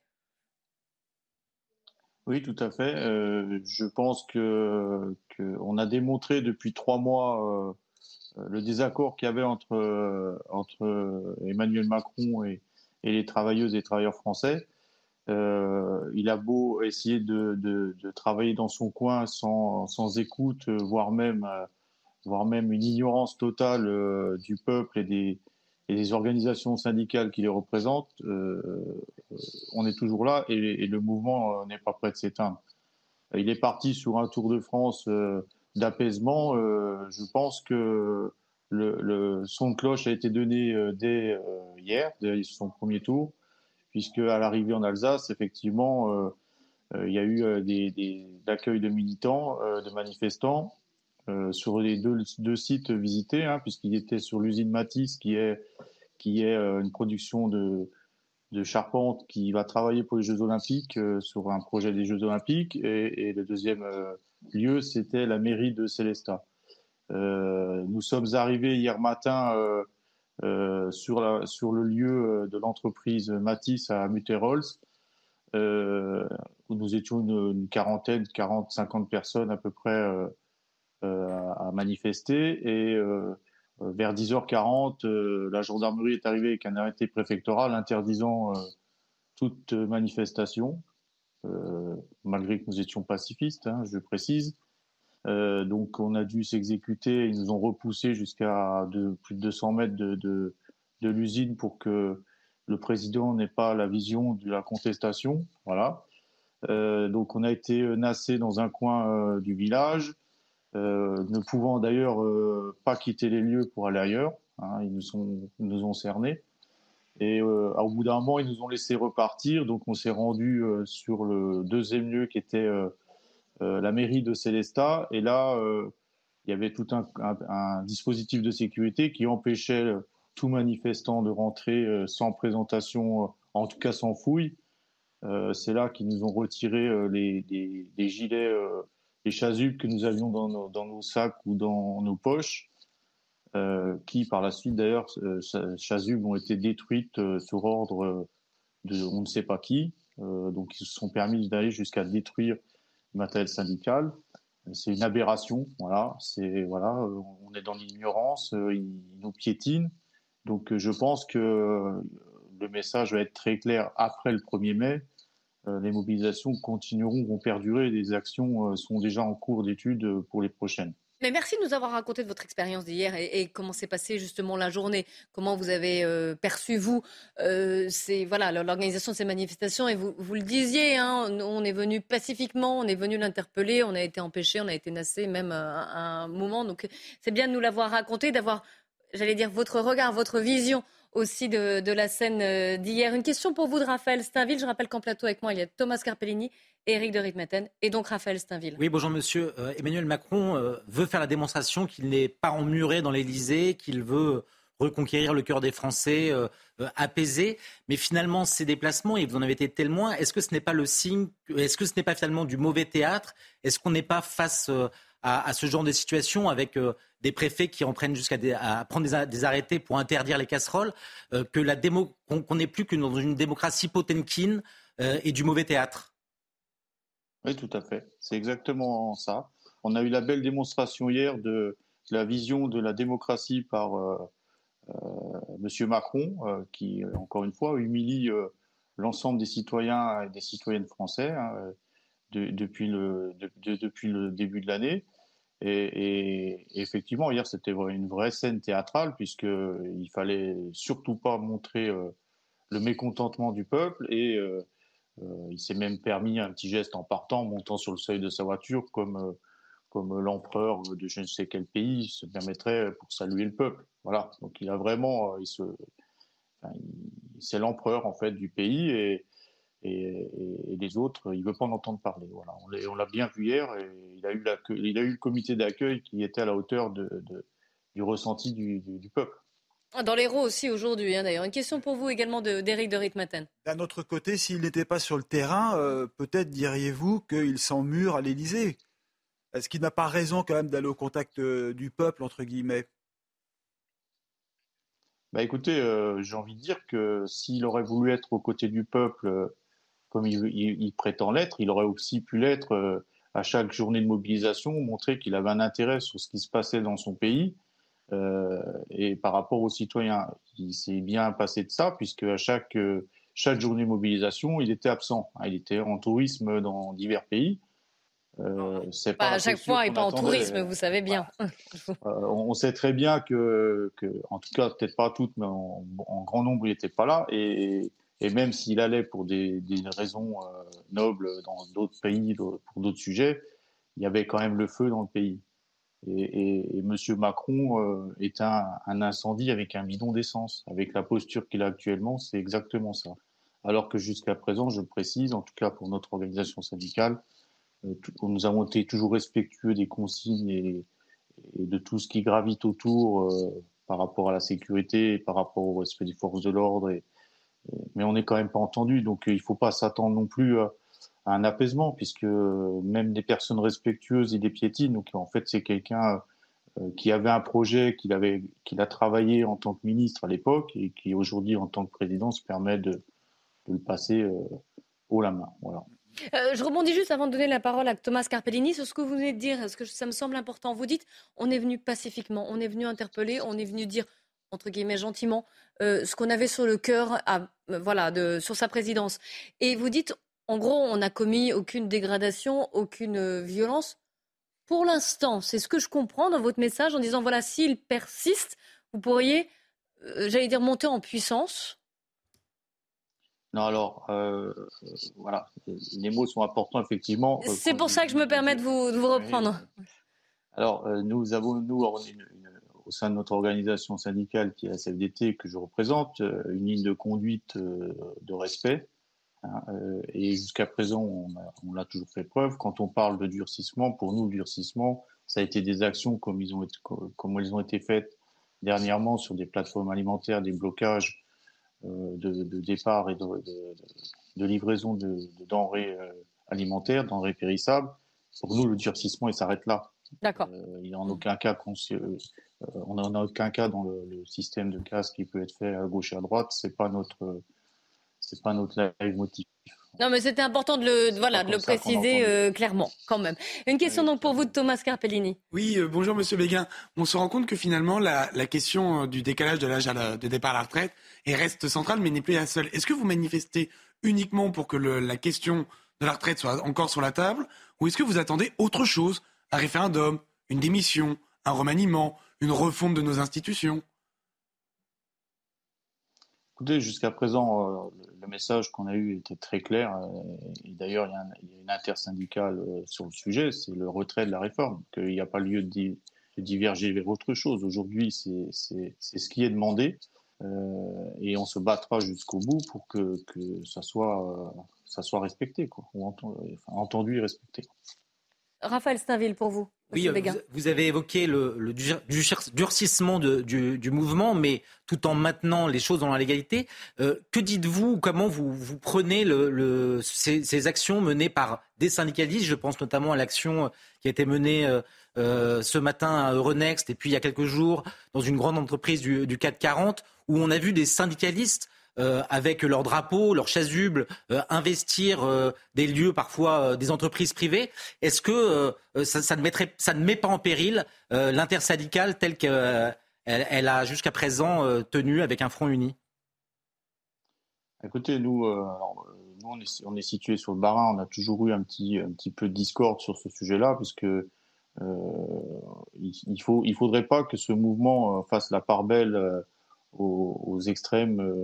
Oui, tout à fait. Euh, je pense qu'on a démontré depuis trois mois euh, le désaccord qu'il y avait entre, entre Emmanuel Macron et, les travailleuses et travailleurs français. Euh, il a beau essayer de, travailler dans son coin sans, écoute, voire même, une ignorance totale du peuple et des, organisations syndicales qui les représentent, euh, on est toujours là et, le mouvement euh, n'est pas prêt de s'éteindre. Il est parti sur un Tour de France euh, d'apaisement. je pense que le, son de cloche a été donné dès hier, dès son premier tour, puisque à l'arrivée en Alsace, effectivement, il y a eu des, accueils de militants, de manifestants. sur les deux, sites visités, hein, puisqu'il était sur l'usine Matisse, qui est qui est euh, une production de, de charpente qui va travailler pour les Jeux Olympiques euh, sur un projet des Jeux Olympiques. Et, le deuxième euh, lieu, c'était la mairie de Célestat. nous sommes arrivés hier matin sur, la, sur le lieu de l'entreprise Matisse à Mutterols, où nous étions une, quarantaine, 40, 50 personnes à peu près à manifester. Et euh, vers 10h40, euh, la gendarmerie est arrivée avec un arrêté préfectoral interdisant euh, toute manifestation, malgré que nous étions pacifistes, hein, je précise. donc on a dû s'exécuter, ils nous ont repoussé jusqu'à plus de 200 mètres de, l'usine pour que le président n'ait pas la vision de la contestation. Voilà. donc on a été nassé dans un coin du village. Euh, ne pouvant d'ailleurs euh, pas quitter les lieux pour aller ailleurs. Hein, ils, nous ont cernés. Et euh, au bout d'un moment, ils nous ont laissé repartir. Donc, on s'est rendu sur le deuxième lieu qui était la mairie de Célestat. Et là, il y avait tout un, dispositif de sécurité qui empêchait tout manifestant de rentrer sans présentation, en tout cas sans fouille. C'est là qu'ils nous ont retiré les, gilets les chasubles que nous avions dans nos, sacs ou dans nos poches, euh, qui par la suite d'ailleurs, euh, chasubles ont été détruites euh, sur ordre de on ne sait pas qui. donc ils se sont permis d'aller jusqu'à détruire le matériel syndical. C'est une aberration, voilà. C'est voilà, on est dans l'ignorance, ils nous piétinent. Donc je pense que le message va être très clair après le 1er mai. les mobilisations continueront, vont perdurer. Des actions sont déjà en cours d'étude pour les prochaines. Mais merci de nous avoir raconté de votre expérience d'hier et, comment s'est passée justement la journée, comment vous avez euh, perçu vous euh, voilà l'organisation de ces manifestations. Et vous, vous le disiez, hein, on est venu pacifiquement, on est venu l'interpeller, on a été empêché, on a été nassé même à, un moment, donc c'est bien de nous l'avoir raconté, d'avoir, j'allais dire, votre regard, votre vision aussi de, la scène euh, d'hier. Une question pour vous de Raphaël Steinville. Je rappelle qu'en plateau avec moi, il y a Thomas Carpellini Éric de Ritmaten et donc Raphaël Steinville. Oui, bonjour monsieur. Euh, Emmanuel Macron euh, veut faire la démonstration qu'il n'est pas emmuré dans l'Elysée, qu'il veut reconquérir le cœur des Français, euh, apaisé. Mais finalement, ces déplacements, et vous en avez été témoin, est-ce que ce n'est pas le signe, est-ce que ce n'est pas finalement du mauvais théâtre? Est-ce qu'on n'est pas face à, ce genre de situation avec des préfets qui en prennent jusqu'à prendre des, arrêtés pour interdire les casseroles, que la démo, qu'on n'est plus que dans une démocratie potemkine et du mauvais théâtre oui, tout à fait. C'est exactement ça. On a eu la belle démonstration hier de la vision de la démocratie par euh, euh, Monsieur Macron, euh, qui, encore une fois, humilie l'ensemble des citoyens et des citoyennes français hein, depuis le début de l'année. Et, effectivement, hier, c'était une vraie scène théâtrale, puisqu'il fallait surtout pas montrer le mécontentement du peuple et euh, il s'est même permis un petit geste en partant, montant sur le seuil de sa voiture, comme, euh, comme l'empereur de je ne sais quel pays se permettrait pour saluer le peuple. Voilà. Donc il a vraiment, euh, c'est l'empereur en fait du pays et, et, les autres, il veut pas en entendre parler. Voilà. On l'a bien vu hier et il a eu, la, il a eu le comité d'accueil qui était à la hauteur de, du ressenti du, du peuple. Ah, dans l'Hérault aussi aujourd'hui, hein, d'ailleurs. Une question pour vous également d'Éric de, de Ritmaten. D'un autre côté, s'il n'était pas sur le terrain, euh, peut-être diriez-vous qu'il s'emmure à l'Élysée? Est-ce qu'il n'a pas raison quand même d'aller au contact euh, du peuple, entre guillemets? Bah écoutez, euh, j'ai envie de dire que s'il aurait voulu être aux côtés du peuple, comme il, prétend l'être, il aurait aussi pu l'être à chaque journée de mobilisation, montrer qu'il avait un intérêt sur ce qui se passait dans son pays euh, et par rapport aux citoyens, il s'est bien passé de ça, puisque à chaque, euh, chaque journée de mobilisation, il était absent. Il était en tourisme dans divers pays. Euh, c'est pas, à chaque fois, et pas en tourisme, vous savez bien. Euh, on sait très bien que, que en tout cas, peut-être pas toutes, mais en, grand nombre, il n'était pas là. Et, et même s'il allait pour des, raisons nobles dans d'autres pays, pour d'autres sujets, il y avait quand même le feu dans le pays. Et, et, Monsieur Macron euh, est un, incendie avec un bidon d'essence. Avec la posture qu'il a actuellement, c'est exactement ça. Alors que jusqu'à présent, je précise, en tout cas pour notre organisation syndicale, euh, nous avons été toujours respectueux des consignes et, de tout ce qui gravite autour euh, par rapport à la sécurité, par rapport au respect des forces de l'ordre. Mais on n'est quand même pas entendu, donc il ne faut pas s'attendre non plus à un apaisement, puisque même des personnes respectueuses, il les piétine. Donc en fait, c'est quelqu'un euh, qui avait un projet, qu'il avait, a travaillé en tant que ministre à l'époque et qui aujourd'hui, en tant que président, se permet de, le passer euh, haut la main. Voilà. Euh, je rebondis juste avant de donner la parole à Thomas Carpellini sur ce que vous venez de dire, parce que ça me semble important. Vous dites, on est venu pacifiquement, on est venu interpeller, on est venu dire entre guillemets gentiment, ce qu'on avait sur le cœur, voilà, de, sur sa présidence. Et vous dites, en gros, on n'a commis aucune dégradation, aucune euh, violence. Pour l'instant, c'est ce que je comprends dans votre message en disant, voilà, s'il persiste, vous pourriez, euh, j'allais dire, monter en puissance. Non, alors, euh, voilà, les mots sont importants, effectivement. C'est pour ça que je me permets de vous, de vous reprendre. Alors, nous avons, nous, au sein de notre organisation syndicale qui est la CFDT, que je représente, une ligne de conduite de respect Hein, euh, et jusqu'à présent, on, l'a toujours fait preuve. Quand on parle de durcissement, pour nous, le durcissement, ça a été des actions comme, ils ont été, comme elles ont été faites dernièrement sur des plateformes alimentaires, des blocages euh, de, départ et de, de livraison de, denrées euh, alimentaires, denrées périssables. Pour nous, le durcissement, il s'arrête là. D'accord. il n'y a en aucun cas on n'a en aucun cas dans le, le, système de casse qui peut être fait à gauche et à droite. C'est pas notre c'est pas notre live motif. Non, mais c'était important de le, voilà, de le préciser euh, clairement, quand même. Une question donc pour vous de Thomas Carpellini. Oui, euh, bonjour Monsieur Béguin. On se rend compte que finalement, la, la question euh, du décalage de l'âge de départ à la retraite reste centrale, mais n'est plus la seule. Est-ce que vous manifestez uniquement pour que le, la question de la retraite soit encore sur la table, ou est-ce que vous attendez autre chose Un référendum, une démission, un remaniement, une refonte de nos institutions Écoutez, jusqu'à présent, le message qu'on a eu était très clair. Euh, et d'ailleurs, il, y a une intersyndicale euh, sur le sujet, c'est le retrait de la réforme, qu'il n'y a pas lieu de, diverger vers autre chose. Aujourd'hui, c'est ce qui est demandé. Euh, et on se battra jusqu'au bout pour que, que ça, soit, ça soit respecté, quoi, ou entendu et respecté. Raphaël Stainville, pour vous. Oui, vous, avez évoqué le, durcissement du, mouvement, mais tout en maintenant les choses dans la légalité. Euh, que dites-vous Comment vous, vous prenez le, ces, actions menées par des syndicalistes? Je pense notamment à l'action qui a été menée euh, euh, ce matin à Euronext et puis il y a quelques jours dans une grande entreprise du, du CAC 40 où on a vu des syndicalistes euh, avec leur drapeau, leur chasuble, euh, investir euh, des lieux, parfois des entreprises privées. Est-ce que ça, ne mettrait, ça, ne met pas en péril l'intersyndicale telle qu'elle elle a jusqu'à présent tenu avec un front uni? Écoutez, nous, nous on, est, situé sur le Barin, on a toujours eu un petit, un petit peu de discorde sur ce sujet-là, puisque il, il, faut, il faudrait pas que ce mouvement fasse la part belle aux, extrêmes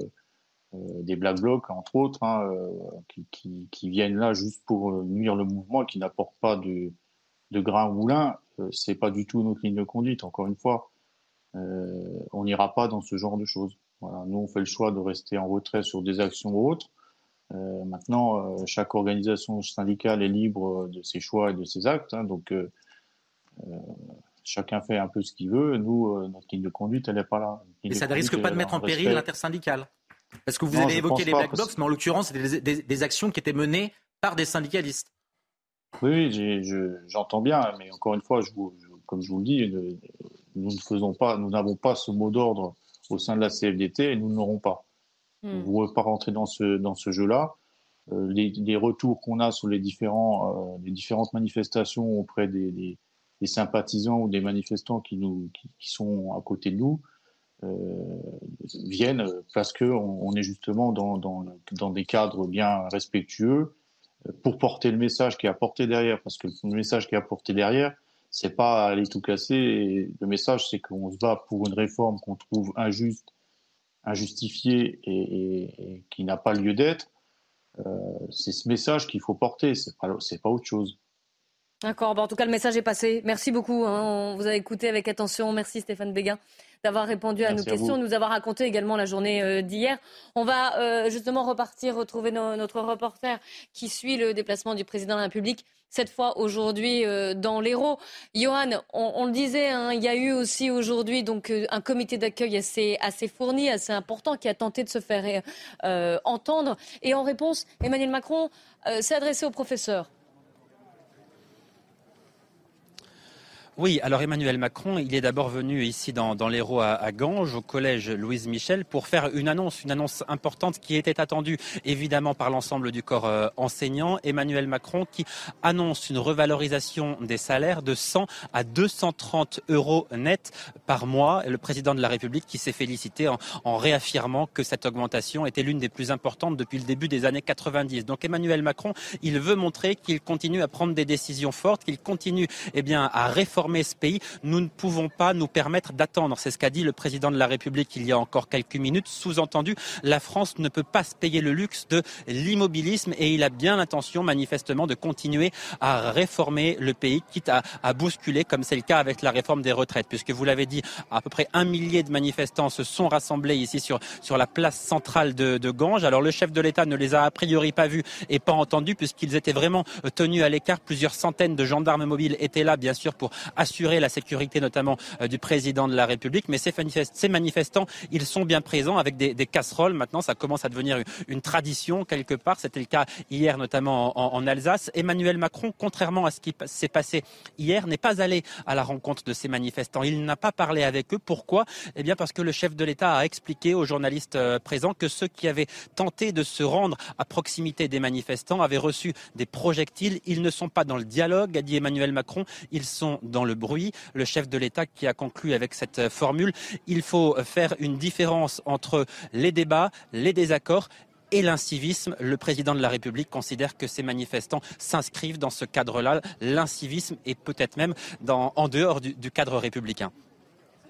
des black blocs entre autres, hein, euh, qui, qui, qui, viennent là juste pour euh, nuire le mouvement qui n'apportent pas de, de grain au moulin, c'est pas du tout notre ligne de conduite. Encore une fois, on n'ira pas dans ce genre de choses. Voilà, nous on fait le choix de rester en retrait sur des actions autres. Euh, maintenant, chaque organisation syndicale est libre de ses choix et de ses actes, hein, donc euh, chacun fait un peu ce qu'il veut. Nous, notre ligne de conduite, elle n'est pas là. Et ça ne risque pas de mettre en péril l'intersyndicale parce que vous avez évoqué les black box, mais en l'occurrence, c'était des, actions qui étaient menées par des syndicalistes. Oui, j'entends bien, mais encore une fois, je comme je vous le dis, nous ne faisons pas, nous n'avons pas ce mot d'ordre au sein de la CFDT et nous n'aurons pas. Hmm. Vous ne pouvez pas rentrer dans ce, dans ce jeu-là. Euh, les, retours qu'on a sur les, différents, euh, les différentes manifestations auprès des, des, sympathisants ou des manifestants qui, nous, qui sont à côté de nous, viennent parce qu'on on est justement dans, dans, des cadres bien respectueux euh, pour porter le message qui est apporté derrière. Parce que le message qui est apporté derrière, c'est pas aller tout casser. le message, c'est qu'on se bat pour une réforme qu'on trouve injuste, injustifiée et, qui n'a pas lieu d'être. Euh, c'est ce message qu'il faut porter, c'est pas, pas autre chose. D'accord. en tout cas, le message est passé. Merci beaucoup. Hein. On vous a écouté avec attention. Merci Stéphane Béguin d'avoir répondu à nos questions, nous avoir raconté également la journée euh, d'hier. On va euh, justement repartir, retrouver notre reporter qui suit le déplacement du président de la République cette fois aujourd'hui euh, dans l'Hérault. Johan, on, le disait, hein, il y a eu aussi aujourd'hui donc un comité d'accueil assez, assez fourni, assez important, qui a tenté de se faire entendre. Et en réponse, Emmanuel Macron s'est adressé aux professeurs. Oui, alors Emmanuel Macron, il est d'abord venu ici dans, l'Hérault à, Ganges, au collège Louise Michel, pour faire une annonce, une annonce importante qui était attendue évidemment par l'ensemble du corps euh, enseignant. Emmanuel Macron qui annonce une revalorisation des salaires de 100 à 230 euros net par mois. le président de la République qui s'est félicité en, en réaffirmant que cette augmentation était l'une des plus importantes depuis le début des années 90. Donc Emmanuel Macron, il veut montrer qu'il continue à prendre des décisions fortes, qu'il continue eh bien, à réformer ce pays. Nous ne pouvons pas nous permettre d'attendre. C'est ce qu'a dit le président de la République il y a encore quelques minutes. Sous-entendu, la France ne peut pas se payer le luxe de l'immobilisme et il a bien l'intention manifestement de continuer à réformer le pays, quitte à, bousculer, comme c'est le cas avec la réforme des retraites, puisque vous l'avez dit, à peu près un millier de manifestants se sont rassemblés ici sur, sur la place centrale de, de Ganges. Alors le chef de l'État ne les a a priori pas vus et pas entendus, puisqu'ils étaient vraiment tenus à l'écart. Plusieurs centaines de gendarmes mobiles étaient là, bien sûr, pour assurer la sécurité notamment du président de la République. Mais ces, manifestants, ils sont bien présents avec des, casseroles. Maintenant, ça commence à devenir une, tradition quelque part. C'était le cas hier notamment en, en Alsace. Emmanuel Macron, contrairement à ce qui s'est passé hier, n'est pas allé à la rencontre de ces manifestants. Il n'a pas parlé avec eux. Pourquoi? Eh bien parce que le chef de l'État a expliqué aux journalistes euh, présents que ceux qui avaient tenté de se rendre à proximité des manifestants avaient reçu des projectiles. Ils ne sont pas dans le dialogue, a dit Emmanuel Macron, ils sont dans le bruit. Le chef de l'État qui a conclu avec cette euh, formule, il faut faire une différence entre les débats, les désaccords et l'incivisme. Le président de la République considère que ces manifestants s'inscrivent dans ce cadre-là, l'incivisme et peut-être même en dehors du cadre républicain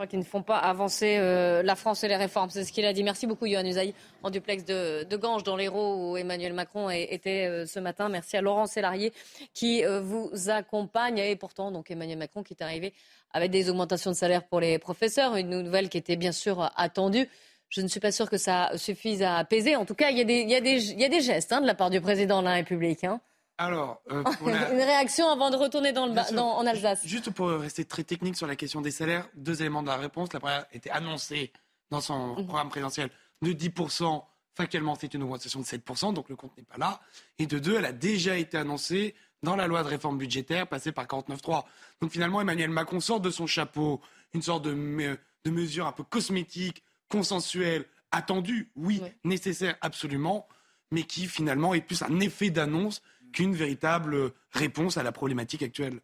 qui ne font pas avancer euh, la France et les réformes. C'est ce qu'il a dit. Merci beaucoup, Yohann Usaï, en duplex de, de Ganges, dans l'Hérault, où Emmanuel Macron était euh, ce matin. Merci à Laurent Sélarié qui euh, vous accompagne. Et pourtant, donc, Emmanuel Macron qui est arrivé avec des augmentations de salaire pour les professeurs, une nouvelle qui était bien sûr attendue. Je ne suis pas sûre que ça suffise à apaiser. En tout cas, il y a des, il y a des, il y a des gestes hein, de la part du président de la République. Hein. Alors, euh, une réaction avant de retourner dans le en Alsace. Juste pour rester très technique sur la question des salaires, deux éléments de la réponse. La première était annoncée dans son mhm. programme présidentiel de 10%. Factuellement, c'est une augmentation de 7%, donc le compte n'est pas là. Et de deux, elle a déjà été annoncée dans la loi de réforme budgétaire passée par 49.3. Donc finalement, Emmanuel Macron sort de son chapeau une sorte de, de mesure un peu cosmétique, consensuelle, attendue, oui, nécessaire absolument, mais qui finalement est plus un effet d'annonce qu'une véritable réponse à la problématique actuelle.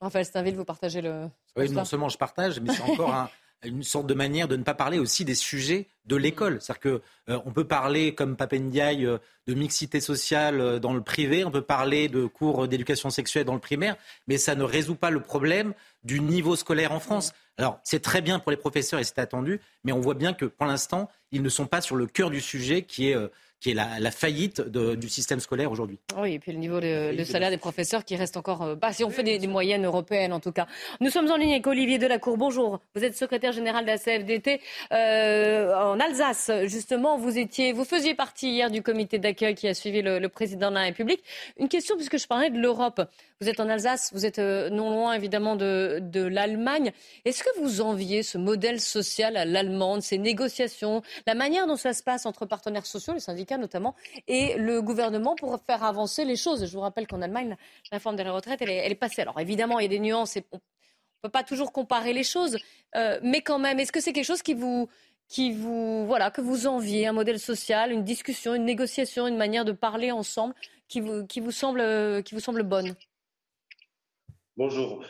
Raphaël Stainville, vous partagez le. Oui, non seulement je partage, mais c'est encore une sorte de manière de ne pas parler aussi des sujets de l'école. C'est-à-dire qu'on euh, peut parler, comme Papendiaï, euh, de mixité sociale euh, dans le privé, on peut parler de cours d'éducation sexuelle dans le primaire, mais ça ne résout pas le problème du niveau scolaire en France. Alors, c'est très bien pour les professeurs et c'est attendu, mais on voit bien que pour l'instant, ils ne sont pas sur le cœur du sujet qui est qui est la, faillite du système scolaire aujourd'hui. Oui, et puis le niveau de, salaire des professeurs qui reste encore euh, bas, si on fait des, moyennes européennes en tout cas. Nous sommes en ligne avec Olivier Delacour. Bonjour, vous êtes secrétaire général de la CFDT euh, en Alsace. Justement, vous étiez, vous faisiez partie hier du comité d'accueil qui a suivi le, président de la République. Une question, puisque je parlais de l'Europe. Vous êtes en Alsace, vous êtes euh, non loin évidemment de, de l'Allemagne. Est-ce que vous enviez ce modèle social à l'allemande, ces négociations, la manière dont ça se passe entre partenaires sociaux, les syndicats notamment, et le gouvernement pour faire avancer les choses. Je vous rappelle qu'en Allemagne, la réforme des retraites, elle est, passée. Alors évidemment, il y a des nuances et on ne peut pas toujours comparer les choses, euh, mais quand même, est-ce que c'est quelque chose qui vous, qui vous, voilà, que vous enviez, un modèle social, une discussion, une négociation, une manière de parler ensemble qui vous, qui vous, semble, qui vous semble bonne? Bonjour.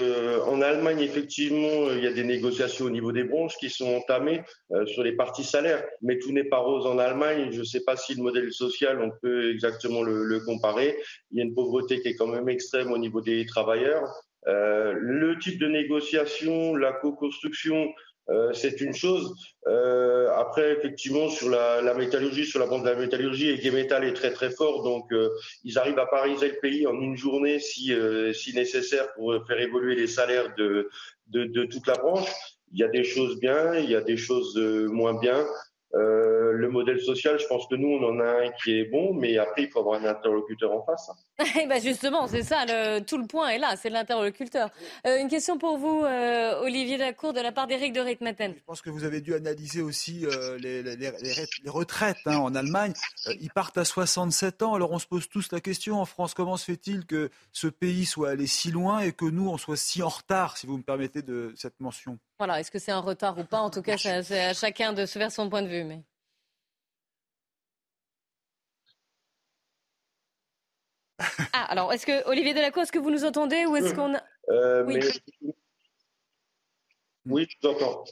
Euh, en Allemagne, effectivement, il y a des négociations au niveau des branches qui sont entamées euh, sur les parties salaires, mais tout n'est pas rose en Allemagne. Je ne sais pas si le modèle social, on peut exactement le, le, comparer. Il y a une pauvreté qui est quand même extrême au niveau des travailleurs. Euh, le type de négociation, la co-construction, euh, c'est une chose. Euh, après, effectivement, sur la, la, métallurgie, sur la bande de la métallurgie, Ege Metal est très très fort, donc euh, ils arrivent à pariser le pays en une journée si, si nécessaire pour faire évoluer les salaires de, de, de, toute la branche. Il y a des choses bien, il y a des choses moins bien. Euh, le modèle social, je pense que nous, on en a un qui est bon, mais après, il faut avoir un interlocuteur en face. Eh ben justement, c'est ça, le, tout le point est là, c'est l'interlocuteur. Euh, une question pour vous, euh, Olivier Lacour, de la part d'Éric de Ritmaten. Je pense que vous avez dû analyser aussi les, les, les, les, retraites hein, en Allemagne. ils partent à 67 ans, alors on se pose tous la question, en France, comment se fait-il que ce pays soit allé si loin et que nous, on soit si en retard, si vous me permettez de cette mention? Voilà, est-ce que c'est un retard ou pas? En tout cas, c'est à chacun de se faire son point de vue. Mais... Ah, alors, est-ce que, Olivier Delacour, est-ce que vous nous entendez ou est-ce qu'on euh, oui. oui, je vous entends.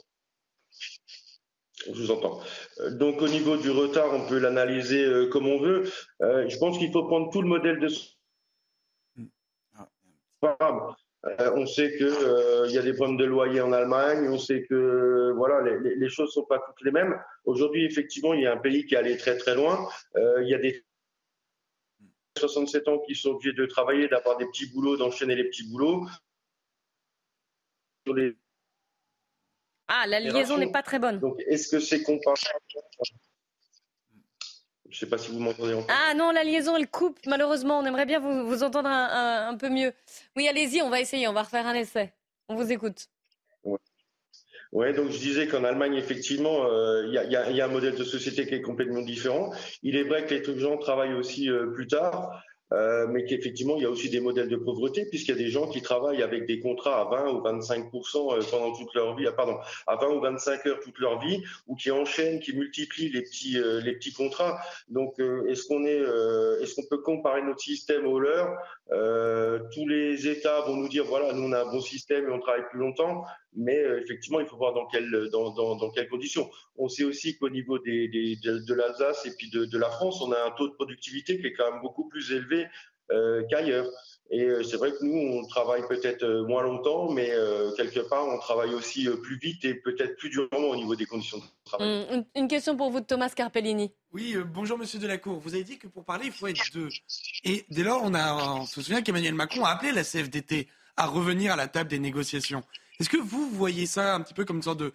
Je vous entends. Euh, donc, au niveau du retard, on peut l'analyser euh, comme on veut. je pense qu'il faut prendre tout le modèle de. Hmm. Ah, euh, on sait qu'il euh, y a des problèmes de loyer en Allemagne. On sait que voilà, les, les, choses sont pas toutes les mêmes. Aujourd'hui, effectivement, il y a un pays qui est allé très très loin. Euh, il y a des 67 ans qui sont obligés de travailler, d'avoir des petits boulots, d'enchaîner les petits boulots. Ah, la liaison n'est pas très bonne. Donc, est-ce que c'est comparable? Je ne sais pas si vous m'entendez encore. Ah non, la liaison, elle coupe, malheureusement. On aimerait bien vous, vous entendre un, un peu mieux. Oui, allez-y, on va essayer, on va refaire un essai. On vous écoute. Ouais, donc je disais qu'en Allemagne, effectivement, euh, il y, a, un modèle de société qui est complètement différent. Il est vrai que les gens travaillent aussi euh, plus tard. Euh, mais qu'effectivement, il y a aussi des modèles de pauvreté, puisqu'il y a des gens qui travaillent avec des contrats à 20 ou 25% euh, pendant toute leur vie, ah, pardon, à 20 ou 25 heures toute leur vie, ou qui enchaînent, qui multiplient les petits, les petits contrats. Donc, est-ce qu'on est, est-ce qu'on peut comparer notre système au leur? Tous les États vont nous dire, voilà, nous on a un bon système et on travaille plus longtemps, mais effectivement, il faut voir dans quelles, dans, dans, dans quelles conditions. On sait aussi qu'au niveau des, des, de, de l'Alsace et puis de, de la France, on a un taux de productivité qui est quand même beaucoup plus élevé euh, qu'ailleurs. Et euh, c'est vrai que nous, on travaille peut-être euh, moins longtemps, mais euh, quelque part, on travaille aussi euh, plus vite et peut-être plus durement au niveau des conditions de travail. Mmh, une, question pour vous de Thomas Carpellini. Oui, euh, bonjour Monsieur Delacour. Vous avez dit que pour parler, il faut être deux. Et dès lors, on, a, on se souvient qu'Emmanuel Macron a appelé la CFDT à revenir à la table des négociations. Est-ce que vous voyez ça un petit peu comme une sorte de,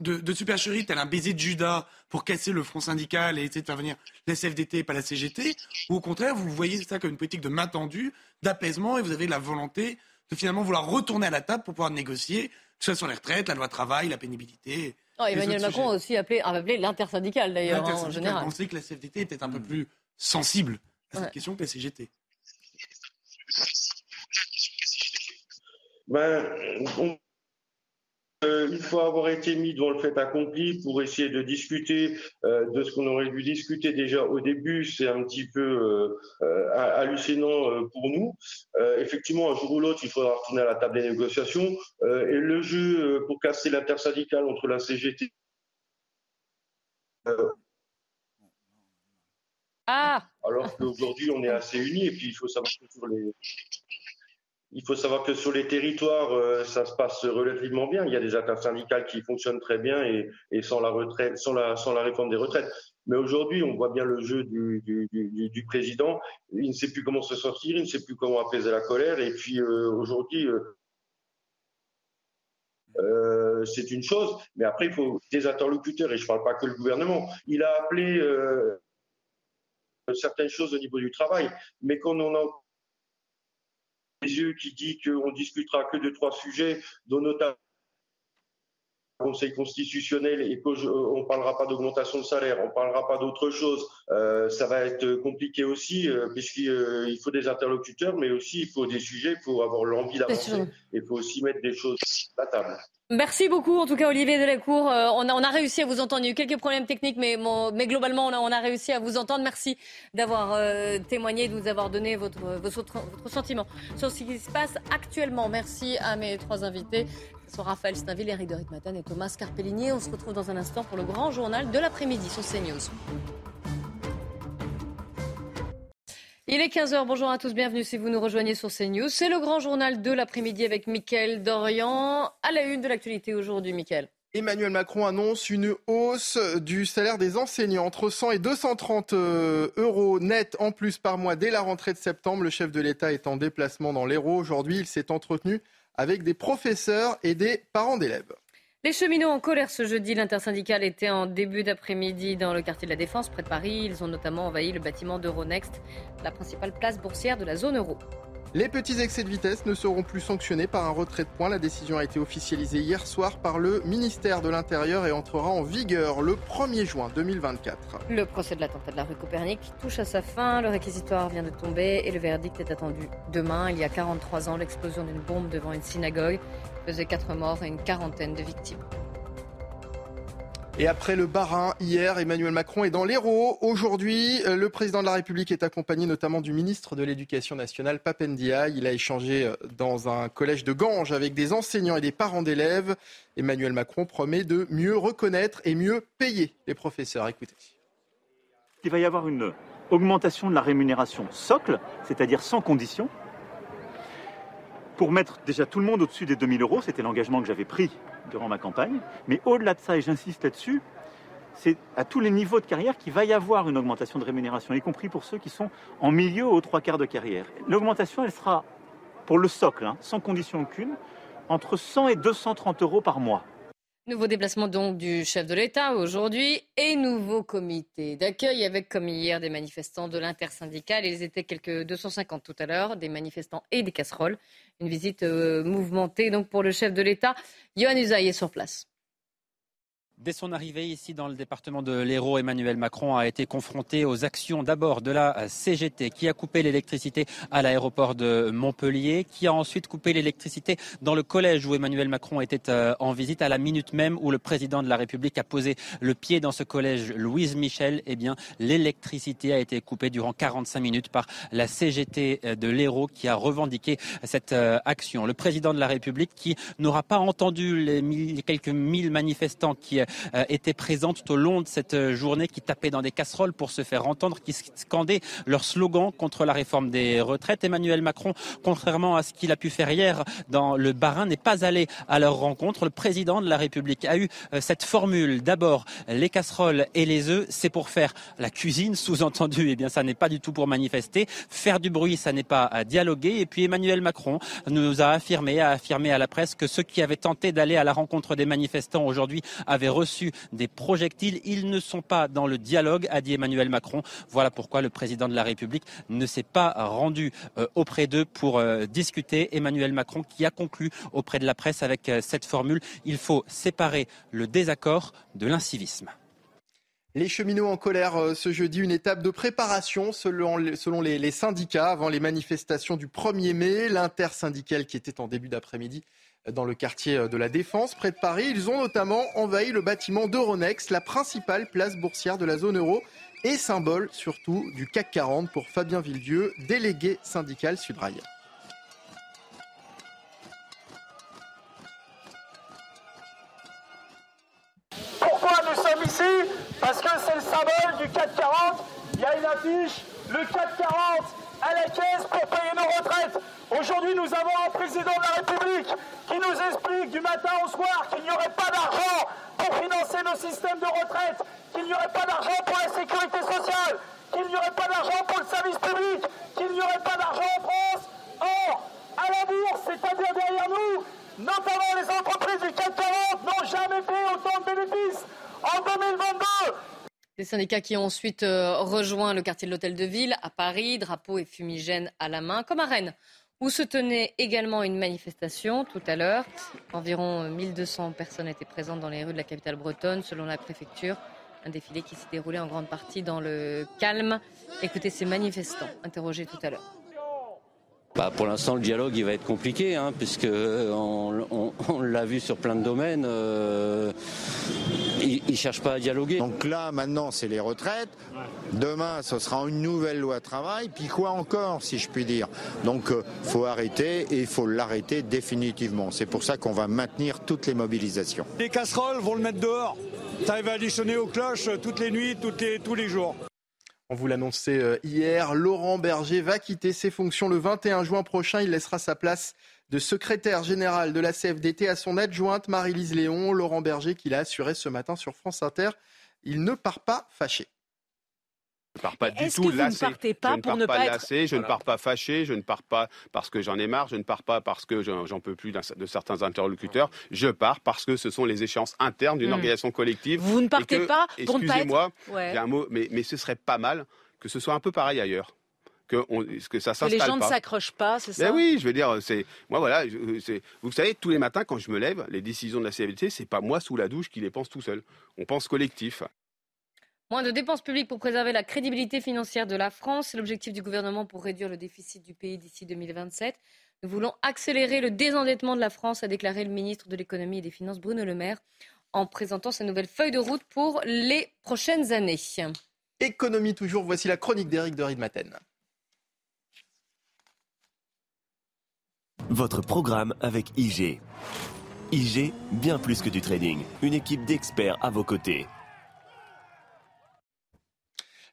de, de supercherie, tel un baiser de Judas pour casser le front syndical et essayer de faire venir la CFDT et pas la CGT Ou au contraire, vous voyez ça comme une politique de main tendue, d'apaisement et vous avez la volonté de finalement vouloir retourner à la table pour pouvoir négocier, que ce soit sur les retraites, la loi travail, la pénibilité oh, Emmanuel Macron sujets. a aussi appelé, a appelé l'intersyndical d'ailleurs, hein, en général. On sait que la CFDT était un peu plus sensible à cette ouais. question que la CGT. Ben, on euh, il faut avoir été mis devant le fait accompli pour essayer de discuter euh, de ce qu'on aurait dû discuter déjà au début. C'est un petit peu euh, euh hallucinant pour nous. effectivement, un jour ou l'autre, il faudra retourner à la table des négociations. et le jeu pour casser l'intersyndicale entre la CGT. ah alors qu'aujourd'hui, on est assez unis. Et puis, il faut savoir que sur les il faut savoir que sur les territoires, euh, ça se passe relativement bien. Il y a des intersyndicales qui fonctionnent très bien et, sans la retraite, sans la, réforme des retraites. Mais aujourd'hui, on voit bien le jeu du, président. Il ne sait plus comment se sortir, il ne sait plus comment apaiser la colère. Et puis euh, aujourd'hui, euh, c'est une chose. Mais après, il faut des interlocuteurs. Et je ne parle pas que le gouvernement. Il a appelé certaines choses au niveau du travail, mais qu'on en a les yeux qui dit qu'on discutera que de trois sujets, dont notamment le Conseil constitutionnel et qu'on ne parlera pas d'augmentation de salaire, on ne parlera pas d'autre chose. Euh, ça va être compliqué aussi, euh, puisqu'il euh, faut des interlocuteurs, mais aussi il faut des sujets, il faut avoir l'envie d'avancer, il faut aussi mettre des choses à la table. Merci beaucoup, en tout cas, Olivier Delacour. Euh, on, a, réussi à vous entendre. Il y a eu quelques problèmes techniques, mais, globalement, on a, réussi à vous entendre. Merci d'avoir euh, témoigné, de nous avoir donné votre, sentiment sur ce qui se passe actuellement. Merci à mes trois invités. Ce sont Raphaël Stainville, Eric de Ritmaten et Thomas Carpellinier. On se retrouve dans un instant pour le grand journal de l'après-midi sur CNews. Il est 15h, bonjour à tous, bienvenue si vous nous rejoignez sur CNews. C'est le grand journal de l'après-midi avec Mickaël Dorian. À la une de l'actualité aujourd'hui, Mickaël. Emmanuel Macron annonce une hausse du salaire des enseignants entre 100 et 230 euh, euros net en plus par mois dès la rentrée de septembre. Le chef de l'État est en déplacement dans l'Hérault. Aujourd'hui, il s'est entretenu avec des professeurs et des parents d'élèves. Les cheminots en colère ce jeudi. L'intersyndicale était en début d'après-midi dans le quartier de la Défense, près de Paris. Ils ont notamment envahi le bâtiment d'Euronext, la principale place boursière de la zone euro. Les petits excès de vitesse ne seront plus sanctionnés par un retrait de points. La décision a été officialisée hier soir par le ministère de l'Intérieur et entrera en vigueur le 1er juin 2024. Le procès de l'attentat de la rue Copernic touche à sa fin. Le réquisitoire vient de tomber et le verdict est attendu demain. Il y a 43 ans, l'explosion d'une bombe devant une synagogue faisait 4 morts et une quarantaine de victimes. Et après le Barin, hier, Emmanuel Macron est dans l'Hérault. Aujourd'hui, euh, le président de la République est accompagné notamment du ministre de l'Éducation nationale, Papendia. Il a échangé euh, dans un collège de Ganges avec des enseignants et des parents d'élèves. Emmanuel Macron promet de mieux reconnaître et mieux payer les professeurs. Écoutez. Il va y avoir une augmentation de la rémunération socle, c'est-à-dire sans condition, pour mettre déjà tout le monde au-dessus des 2000 euros. C'était l'engagement que j'avais pris durant ma campagne. Mais au-delà de ça, et j'insiste là-dessus, c'est à tous les niveaux de carrière qu'il va y avoir une augmentation de rémunération, y compris pour ceux qui sont en milieu aux trois quarts de carrière. L'augmentation, elle sera pour le socle, hein, sans condition aucune, entre 100 et 230 euros par mois. Nouveau déplacement donc du chef de l'État aujourd'hui et nouveau comité d'accueil avec comme hier des manifestants de l'intersyndicale. Ils étaient quelques 250 tout à l'heure, des manifestants et des casseroles. Une visite euh, mouvementée donc pour le chef de l'État. Johan Usaï est sur place. Dès son arrivée ici dans le département de l'Hérault, Emmanuel Macron a été confronté aux actions d'abord de la CGT qui a coupé l'électricité à l'aéroport de Montpellier, qui a ensuite coupé l'électricité dans le collège où Emmanuel Macron était euh, en visite à la minute même où le président de la République a posé le pied dans ce collège Louise Michel. Eh bien, l'électricité a été coupée durant 45 minutes par la CGT euh, de l'Hérault qui a revendiqué cette euh, action. Le président de la République qui n'aura pas entendu les, quelques mille manifestants qui euh, étaient présents tout au long de cette euh, journée, qui tapaient dans des casseroles pour se faire entendre, qui scandaient leur slogan contre la réforme des retraites. Emmanuel Macron, contrairement à ce qu'il a pu faire hier dans le Barin, n'est pas allé à leur rencontre. Le président de la République a eu euh, cette formule. D'abord, les casseroles et les œufs, c'est pour faire la cuisine. Sous-entendu, eh bien, ça n'est pas du tout pour manifester. Faire du bruit, ça n'est pas dialoguer. Et puis Emmanuel Macron nous a affirmé, a affirmé à la presse que ceux qui avaient tenté d'aller à la rencontre des manifestants aujourd'hui avaient reçu des projectiles. Ils ne sont pas dans le dialogue, a dit Emmanuel Macron. Voilà pourquoi le président de la République ne s'est pas rendu euh, auprès d'eux pour euh, discuter. Emmanuel Macron qui a conclu auprès de la presse avec euh, cette formule. Il faut séparer le désaccord de l'incivisme. Les cheminots en colère ce jeudi, une étape de préparation selon, selon les, les, syndicats avant les manifestations du 1er mai. L'intersyndicale qui était en début d'après-midi dans le quartier de la Défense, près de Paris. Ils ont notamment envahi le bâtiment d'Euronext, la principale place boursière de la zone euro et symbole surtout du CAC 40 pour Fabien Villedieu, délégué syndical Sudrail. Pourquoi nous sommes ici? Parce que c'est le symbole du CAC 40. Il y a une affiche, le CAC 40 à la caisse pour payer nos retraites. Aujourd'hui, nous avons un président de la République qui nous explique du matin au soir qu'il n'y aurait pas d'argent pour financer nos systèmes de retraite, qu'il n'y aurait pas d'argent pour la sécurité sociale, qu'il n'y aurait pas d'argent pour le service public, qu'il n'y aurait pas d'argent en France. Or, à la bourse, c'est-à-dire derrière nous, notamment les entreprises du CAC 40 n'ont jamais fait autant de bénéfices. En 2022, les syndicats qui ont ensuite euh, rejoint le quartier de l'Hôtel de Ville à Paris, drapeau et fumigène à la main, comme à Rennes, où se tenait également une manifestation tout à l'heure. Environ 1200 personnes étaient présentes dans les rues de la capitale bretonne, selon la préfecture. Un défilé qui s'est déroulé en grande partie dans le calme. Écoutez ces manifestants interrogés tout à l'heure. Bah pour l'instant, le dialogue il va être compliqué, hein, puisque on, l'a vu sur plein de domaines. Euh, ils ne cherchent pas à dialoguer. Donc là, maintenant, c'est les retraites. Demain, ce sera une nouvelle loi travail. Puis quoi encore, si je puis dire? Donc, il euh, faut arrêter et il faut l'arrêter définitivement. C'est pour ça qu'on va maintenir toutes les mobilisations. Les casseroles vont le mettre dehors. Ça va additionner aux cloches toutes les nuits, toutes les, tous les jours. On vous l'annonçait euh, hier, Laurent Berger va quitter ses fonctions le 21 juin prochain. Il laissera sa place de secrétaire général de la CFDT à son adjointe Marie-Lise Léon. Laurent Berger qui l'a assuré ce matin sur France Inter. Il ne part pas fâché. Je ne pars pas du tout lassé. je ne pars pas, lassé, je ne pars pas fâché, je ne pars pas parce que j'en ai marre, je ne pars pas parce que j'en peux plus de certains interlocuteurs. Je pars parce que ce sont les échéances internes d'une hmm. organisation collective. Vous ne partez pas pour ne pas Excusez-moi, un mot, mais, mais ce serait pas mal que ce soit un peu pareil ailleurs. Que, on, que, ça s'installe les gens ne s'accrochent pas, c'est ça? Mais oui, je veux dire, c'est moi voilà, vous savez, tous les matins quand je me lève, les décisions de la CFDT, c'est pas moi sous la douche qui les pense tout seul. On pense collectif. Moins de dépenses publiques pour préserver la crédibilité financière de la France. C'est l'objectif du gouvernement pour réduire le déficit du pays d'ici 2027. Nous voulons accélérer le désendettement de la France, a déclaré le ministre de l'économie et des finances Bruno Le Maire en présentant sa nouvelle feuille de route pour les prochaines années. Économie toujours, voici la chronique d'Éric de Riedmaten. Votre programme avec IG. IG, bien plus que du trading. Une équipe d'experts à vos côtés.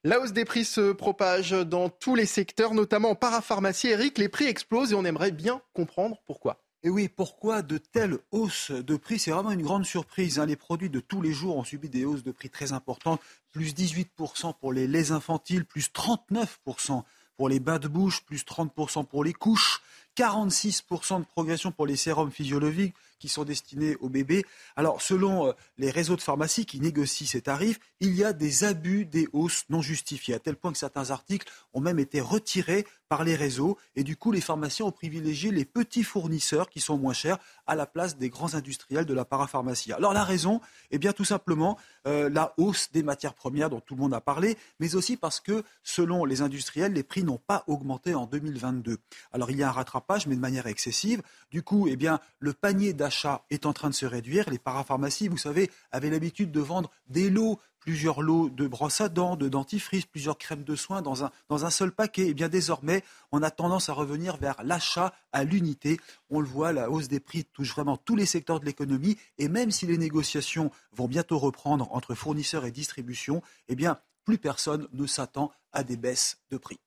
La hausse des prix se propage dans tous les secteurs, notamment en parapharmacie. Eric, les prix explosent et on aimerait bien comprendre pourquoi. Et oui, pourquoi de telles hausses de prix? C'est vraiment une grande surprise. Hein. Les produits de tous les jours ont subi des hausses de prix très importantes. Plus 18% pour les laits infantiles, plus 39% pour les bas de bouche, plus 30% pour les couches, 46% de progression pour les sérums physiologiques, qui sont destinés aux bébés. Alors, selon euh, les réseaux de pharmacie qui négocient ces tarifs, il y a des abus, des hausses non justifiées, à tel point que certains articles ont même été retirés par les réseaux. Et du coup, les pharmaciens ont privilégié les petits fournisseurs qui sont moins chers à la place des grands industriels de la parapharmacie. Alors la raison, eh bien tout simplement euh, la hausse des matières premières dont tout le monde a parlé, mais aussi parce que selon les industriels, les prix n'ont pas augmenté en 2022. Alors il y a un rattrapage, mais de manière excessive. Du coup, eh bien le panier d'achat est en train de se réduire. Les parapharmacies, vous savez, avaient l'habitude de vendre des lots plusieurs lots de brosses à dents, de dentifrice, plusieurs crèmes de soins dans un, dans un seul paquet. Et eh bien désormais, on a tendance à revenir vers l'achat à l'unité. On le voit, la hausse des prix touche vraiment tous les secteurs de l'économie. Et même si les négociations vont bientôt reprendre entre fournisseurs et distribution, eh bien plus personne ne s'attend à des baisses de prix.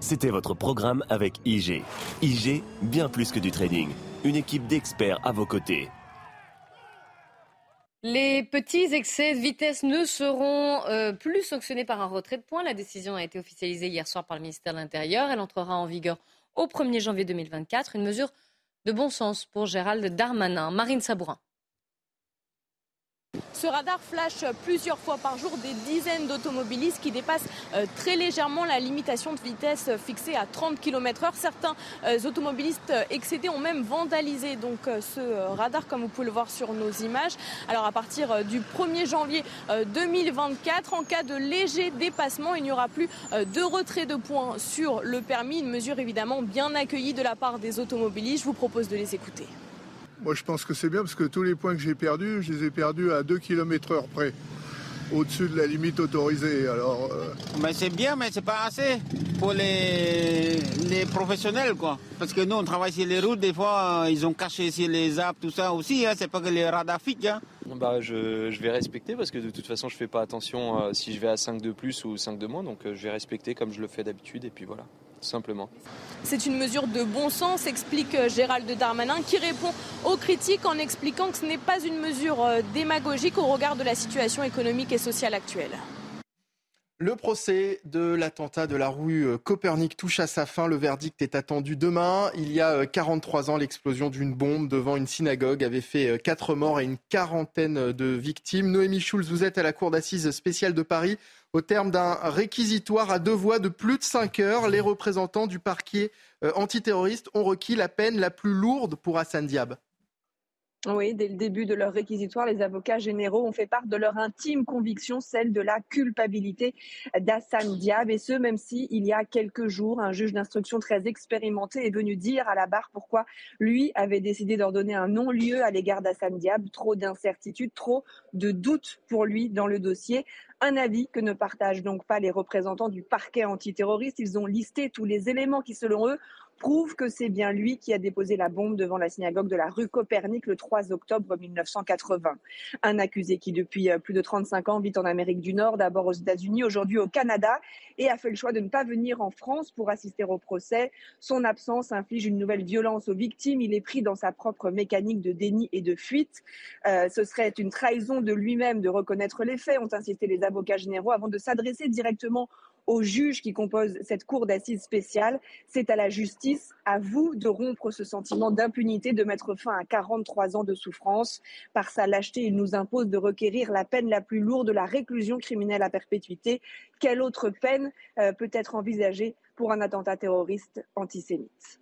C'était votre programme avec IG. IG, bien plus que du trading. Une équipe d'experts à vos côtés. Les petits excès de vitesse ne seront euh, plus sanctionnés par un retrait de points. La décision a été officialisée hier soir par le ministère de l'Intérieur. Elle entrera en vigueur au 1er janvier 2024. Une mesure de bon sens pour Gérald Darmanin. Marine Sabourin. Ce radar flash plusieurs fois par jour des dizaines d'automobilistes qui dépassent euh, très légèrement la limitation de vitesse fixée à 30 km/h. Certains euh, automobilistes euh, excédés ont même vandalisé donc ce radar comme vous pouvez le voir sur nos images. Alors à partir du 1er janvier 2024, en cas de léger dépassement, il n'y aura plus de retrait de points sur le permis. Une mesure évidemment bien accueillie de la part des automobilistes. Je vous propose de les écouter. Moi, je pense que c'est bien parce que tous les points que j'ai perdus, je les ai perdus à 2 km heure près, au-dessus de la limite autorisée. Alors, euh, c'est bien, mais c'est pas assez pour les, les professionnels, quoi. Parce que nous, on travaille sur les routes, des fois, euh, ils ont caché sur les arbres, tout ça aussi. Hein. C'est pas que les radars hein. Bah, je, je, vais respecter parce que de toute façon, je fais pas attention euh, si je vais à 5 de plus ou 5 de moins. Donc, je vais respecter comme je le fais d'habitude. Et puis voilà simplement. C'est une mesure de bon sens, explique euh, Gérald Darmanin, qui répond aux critiques en expliquant que ce n'est pas une mesure euh, démagogique au regard de la situation économique et sociale actuelle. Le procès de l'attentat de la rue euh, Copernic touche à sa fin. Le verdict est attendu demain. Il y a 43 ans, l'explosion d'une bombe devant une synagogue avait fait 4 morts et une quarantaine de victimes. Noémie Schulz, vous êtes à la Cour d'assises spéciale de Paris. Au terme d'un réquisitoire à deux voix de plus de cinq heures, les représentants du parquet euh, antiterroriste ont requis la peine la plus lourde pour Hassan Diab. Oui, dès le début de leur réquisitoire, les avocats généraux ont fait part de leur intime conviction, celle de la culpabilité d'Hassan Diab. Et ce, même si, il y a quelques jours, un juge d'instruction très expérimenté est venu dire à la barre pourquoi lui avait décidé d'ordonner un non-lieu à l'égard d'Hassan Diab. Trop d'incertitudes, trop de doutes pour lui dans le dossier. Un avis que ne partagent donc pas les représentants du parquet antiterroriste. Ils ont listé tous les éléments qui, selon eux, prouve que c'est bien lui qui a déposé la bombe devant la synagogue de la rue Copernic le 3 octobre 1980. Un accusé qui, depuis euh, plus de 35 ans, vit en Amérique du Nord, d'abord aux États-Unis, aujourd'hui au Canada, et a fait le choix de ne pas venir en France pour assister au procès. Son absence inflige une nouvelle violence aux victimes. Il est pris dans sa propre mécanique de déni et de fuite. Euh, ce serait une trahison de lui-même de reconnaître les faits, ont insisté les avocats généraux, avant de s'adresser directement aux juges qui composent cette cour d'assises spéciale. C'est à la justice, à vous de rompre ce sentiment d'impunité, de mettre fin à 43 ans de souffrance. Par sa lâcheté, il nous impose de requérir la peine la plus lourde, la réclusion criminelle à perpétuité. Quelle autre peine euh, peut être envisagée pour un attentat terroriste antisémite?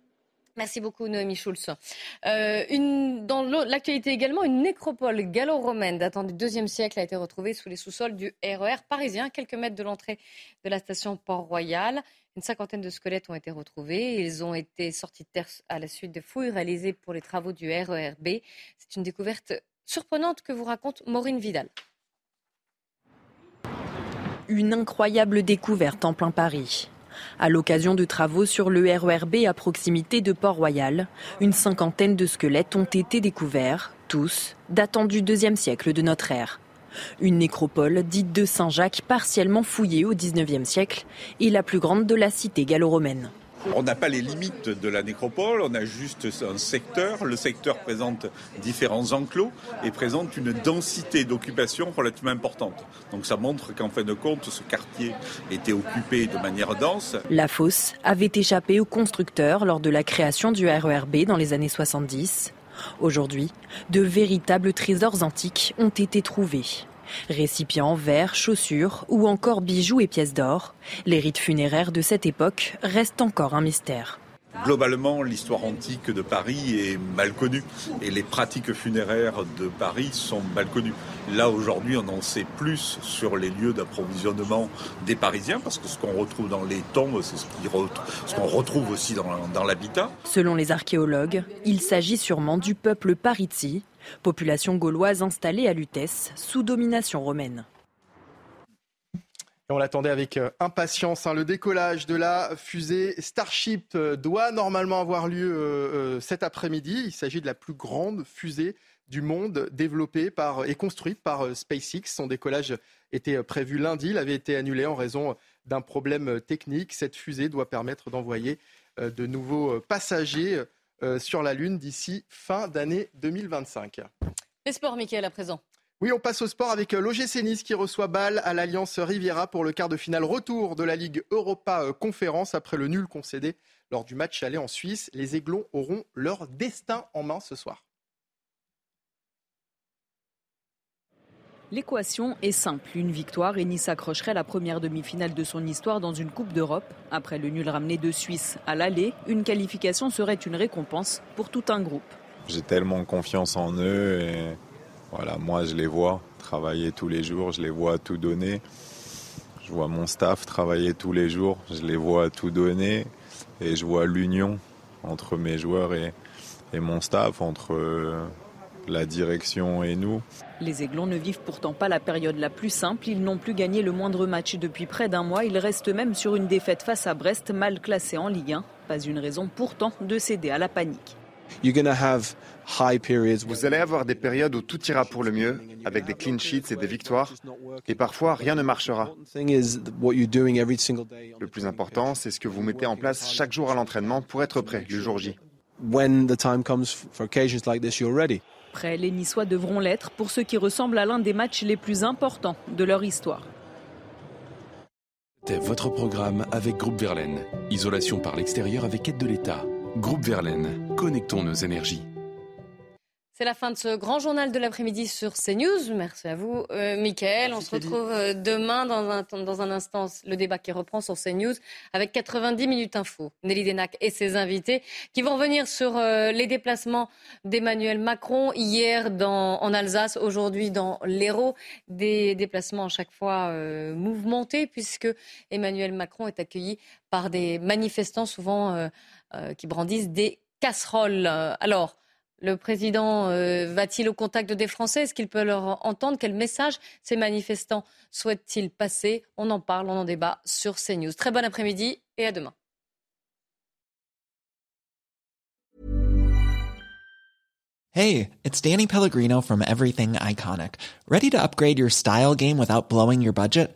Merci beaucoup, Noémie Schulz. Euh, dans l'actualité également, une nécropole gallo-romaine datant du IIe siècle a été retrouvée sous les sous-sols du RER e parisien, quelques mètres de l'entrée de la station Port-Royal. Une cinquantaine de squelettes ont été retrouvés. Ils ont été sortis de terre à la suite de fouilles réalisées pour les travaux du RERB. C'est une découverte surprenante que vous raconte Maureen Vidal. Une incroyable découverte en plein Paris. À l'occasion de travaux sur le RERB à proximité de Port-Royal, une cinquantaine de squelettes ont été découverts, tous datant du deuxième siècle de notre ère. Une nécropole dite de Saint-Jacques partiellement fouillée au XIXe siècle et la plus grande de la cité gallo-romaine. On n'a pas les limites de la nécropole, on a juste un secteur. Le secteur présente différents enclos et présente une densité d'occupation relativement importante. Donc ça montre qu'en fin de compte, ce quartier était occupé de manière dense. La fosse avait échappé aux constructeurs lors de la création du RERB dans les années 70. Aujourd'hui, de véritables trésors antiques ont été trouvés. Récipients, verres, chaussures ou encore bijoux et pièces d'or, les rites funéraires de cette époque restent encore un mystère. Globalement, l'histoire antique de Paris est mal connue et les pratiques funéraires de Paris sont mal connues. Là, aujourd'hui, on en sait plus sur les lieux d'approvisionnement des Parisiens parce que ce qu'on retrouve dans les tombes, c'est ce qu'on retrouve aussi dans, l'habitat. Selon les archéologues, il s'agit sûrement du peuple Pariti, population gauloise installée à Lutèce sous domination romaine. On l'attendait avec euh, impatience. Hein. Le décollage de la fusée Starship euh, doit normalement avoir lieu euh, cet après-midi. Il s'agit de la plus grande fusée du monde développée par, et construite par SpaceX. Son décollage était prévu lundi. Il avait été annulé en raison d'un problème technique. Cette fusée doit permettre d'envoyer de nouveaux passagers sur la Lune d'ici fin d'année 2025. Les sports, Mickaël, à présent. Oui, on passe au sport avec euh, l'OGC Nice qui reçoit Bâle à l'Alliance Riviera pour le quart de finale retour de la Ligue Europa euh, Conférence après le nul concédé lors du match aller en Suisse. Les Aiglons auront leur destin en main ce soir. L'équation est simple. Une victoire et Nice accrocherait la première demi-finale de son histoire dans une Coupe d'Europe. Après le nul ramené de Suisse à l'aller, une qualification serait une récompense pour tout un groupe. J'ai tellement confiance en eux et voilà, moi je les vois travailler tous les jours, je les vois tout donner. Je vois mon staff travailler tous les jours, je les vois tout donner et je vois l'union entre mes joueurs et, mon staff, entre la direction et nous. Les Aiglons ne vivent pourtant pas la période la plus simple. Ils n'ont plus gagné le moindre match depuis près d'un mois. Ils restent même sur une défaite face à Brest, mal classé en Ligue 1. Pas une raison pourtant de céder à la panique. Vous allez avoir des périodes où tout ira pour le mieux, avec des clean sheets et des victoires, et parfois rien ne marchera. Le plus important, c'est ce que vous mettez en place chaque jour à l'entraînement pour être prêt le jour J. Prêts, les Niçois devront l'être pour ce qui ressemble à l'un des matchs les plus importants de leur histoire. C'était votre programme avec Groupe Verlaine. Isolation par l'extérieur avec aide de l'État. Groupe Verlaine, connectons nos énergies. C'est la fin de ce grand journal de l'après-midi sur CNews. Merci à vous, euh, Mickaël. On se retrouve euh, demain dans un, dans un instant, le débat qui reprend sur CNews avec 90 minutes info. Nelly Denac et ses invités qui vont revenir sur euh, les déplacements d'Emmanuel Macron hier dans, en Alsace, aujourd'hui dans l'Hérault. Des déplacements à chaque fois euh, mouvementés puisque Emmanuel Macron est accueilli par des manifestants souvent qui brandissent des casseroles. Alors, le président euh, va-t-il au contact des Français? Est-ce qu'il peut leur entendre? Quel message ces manifestants souhaitent-ils passer? On en parle, on en débat sur CNews. Très bon après-midi et à demain. Hey, it's Danny Pellegrino from Everything Iconic. Ready to upgrade your style game without blowing your budget?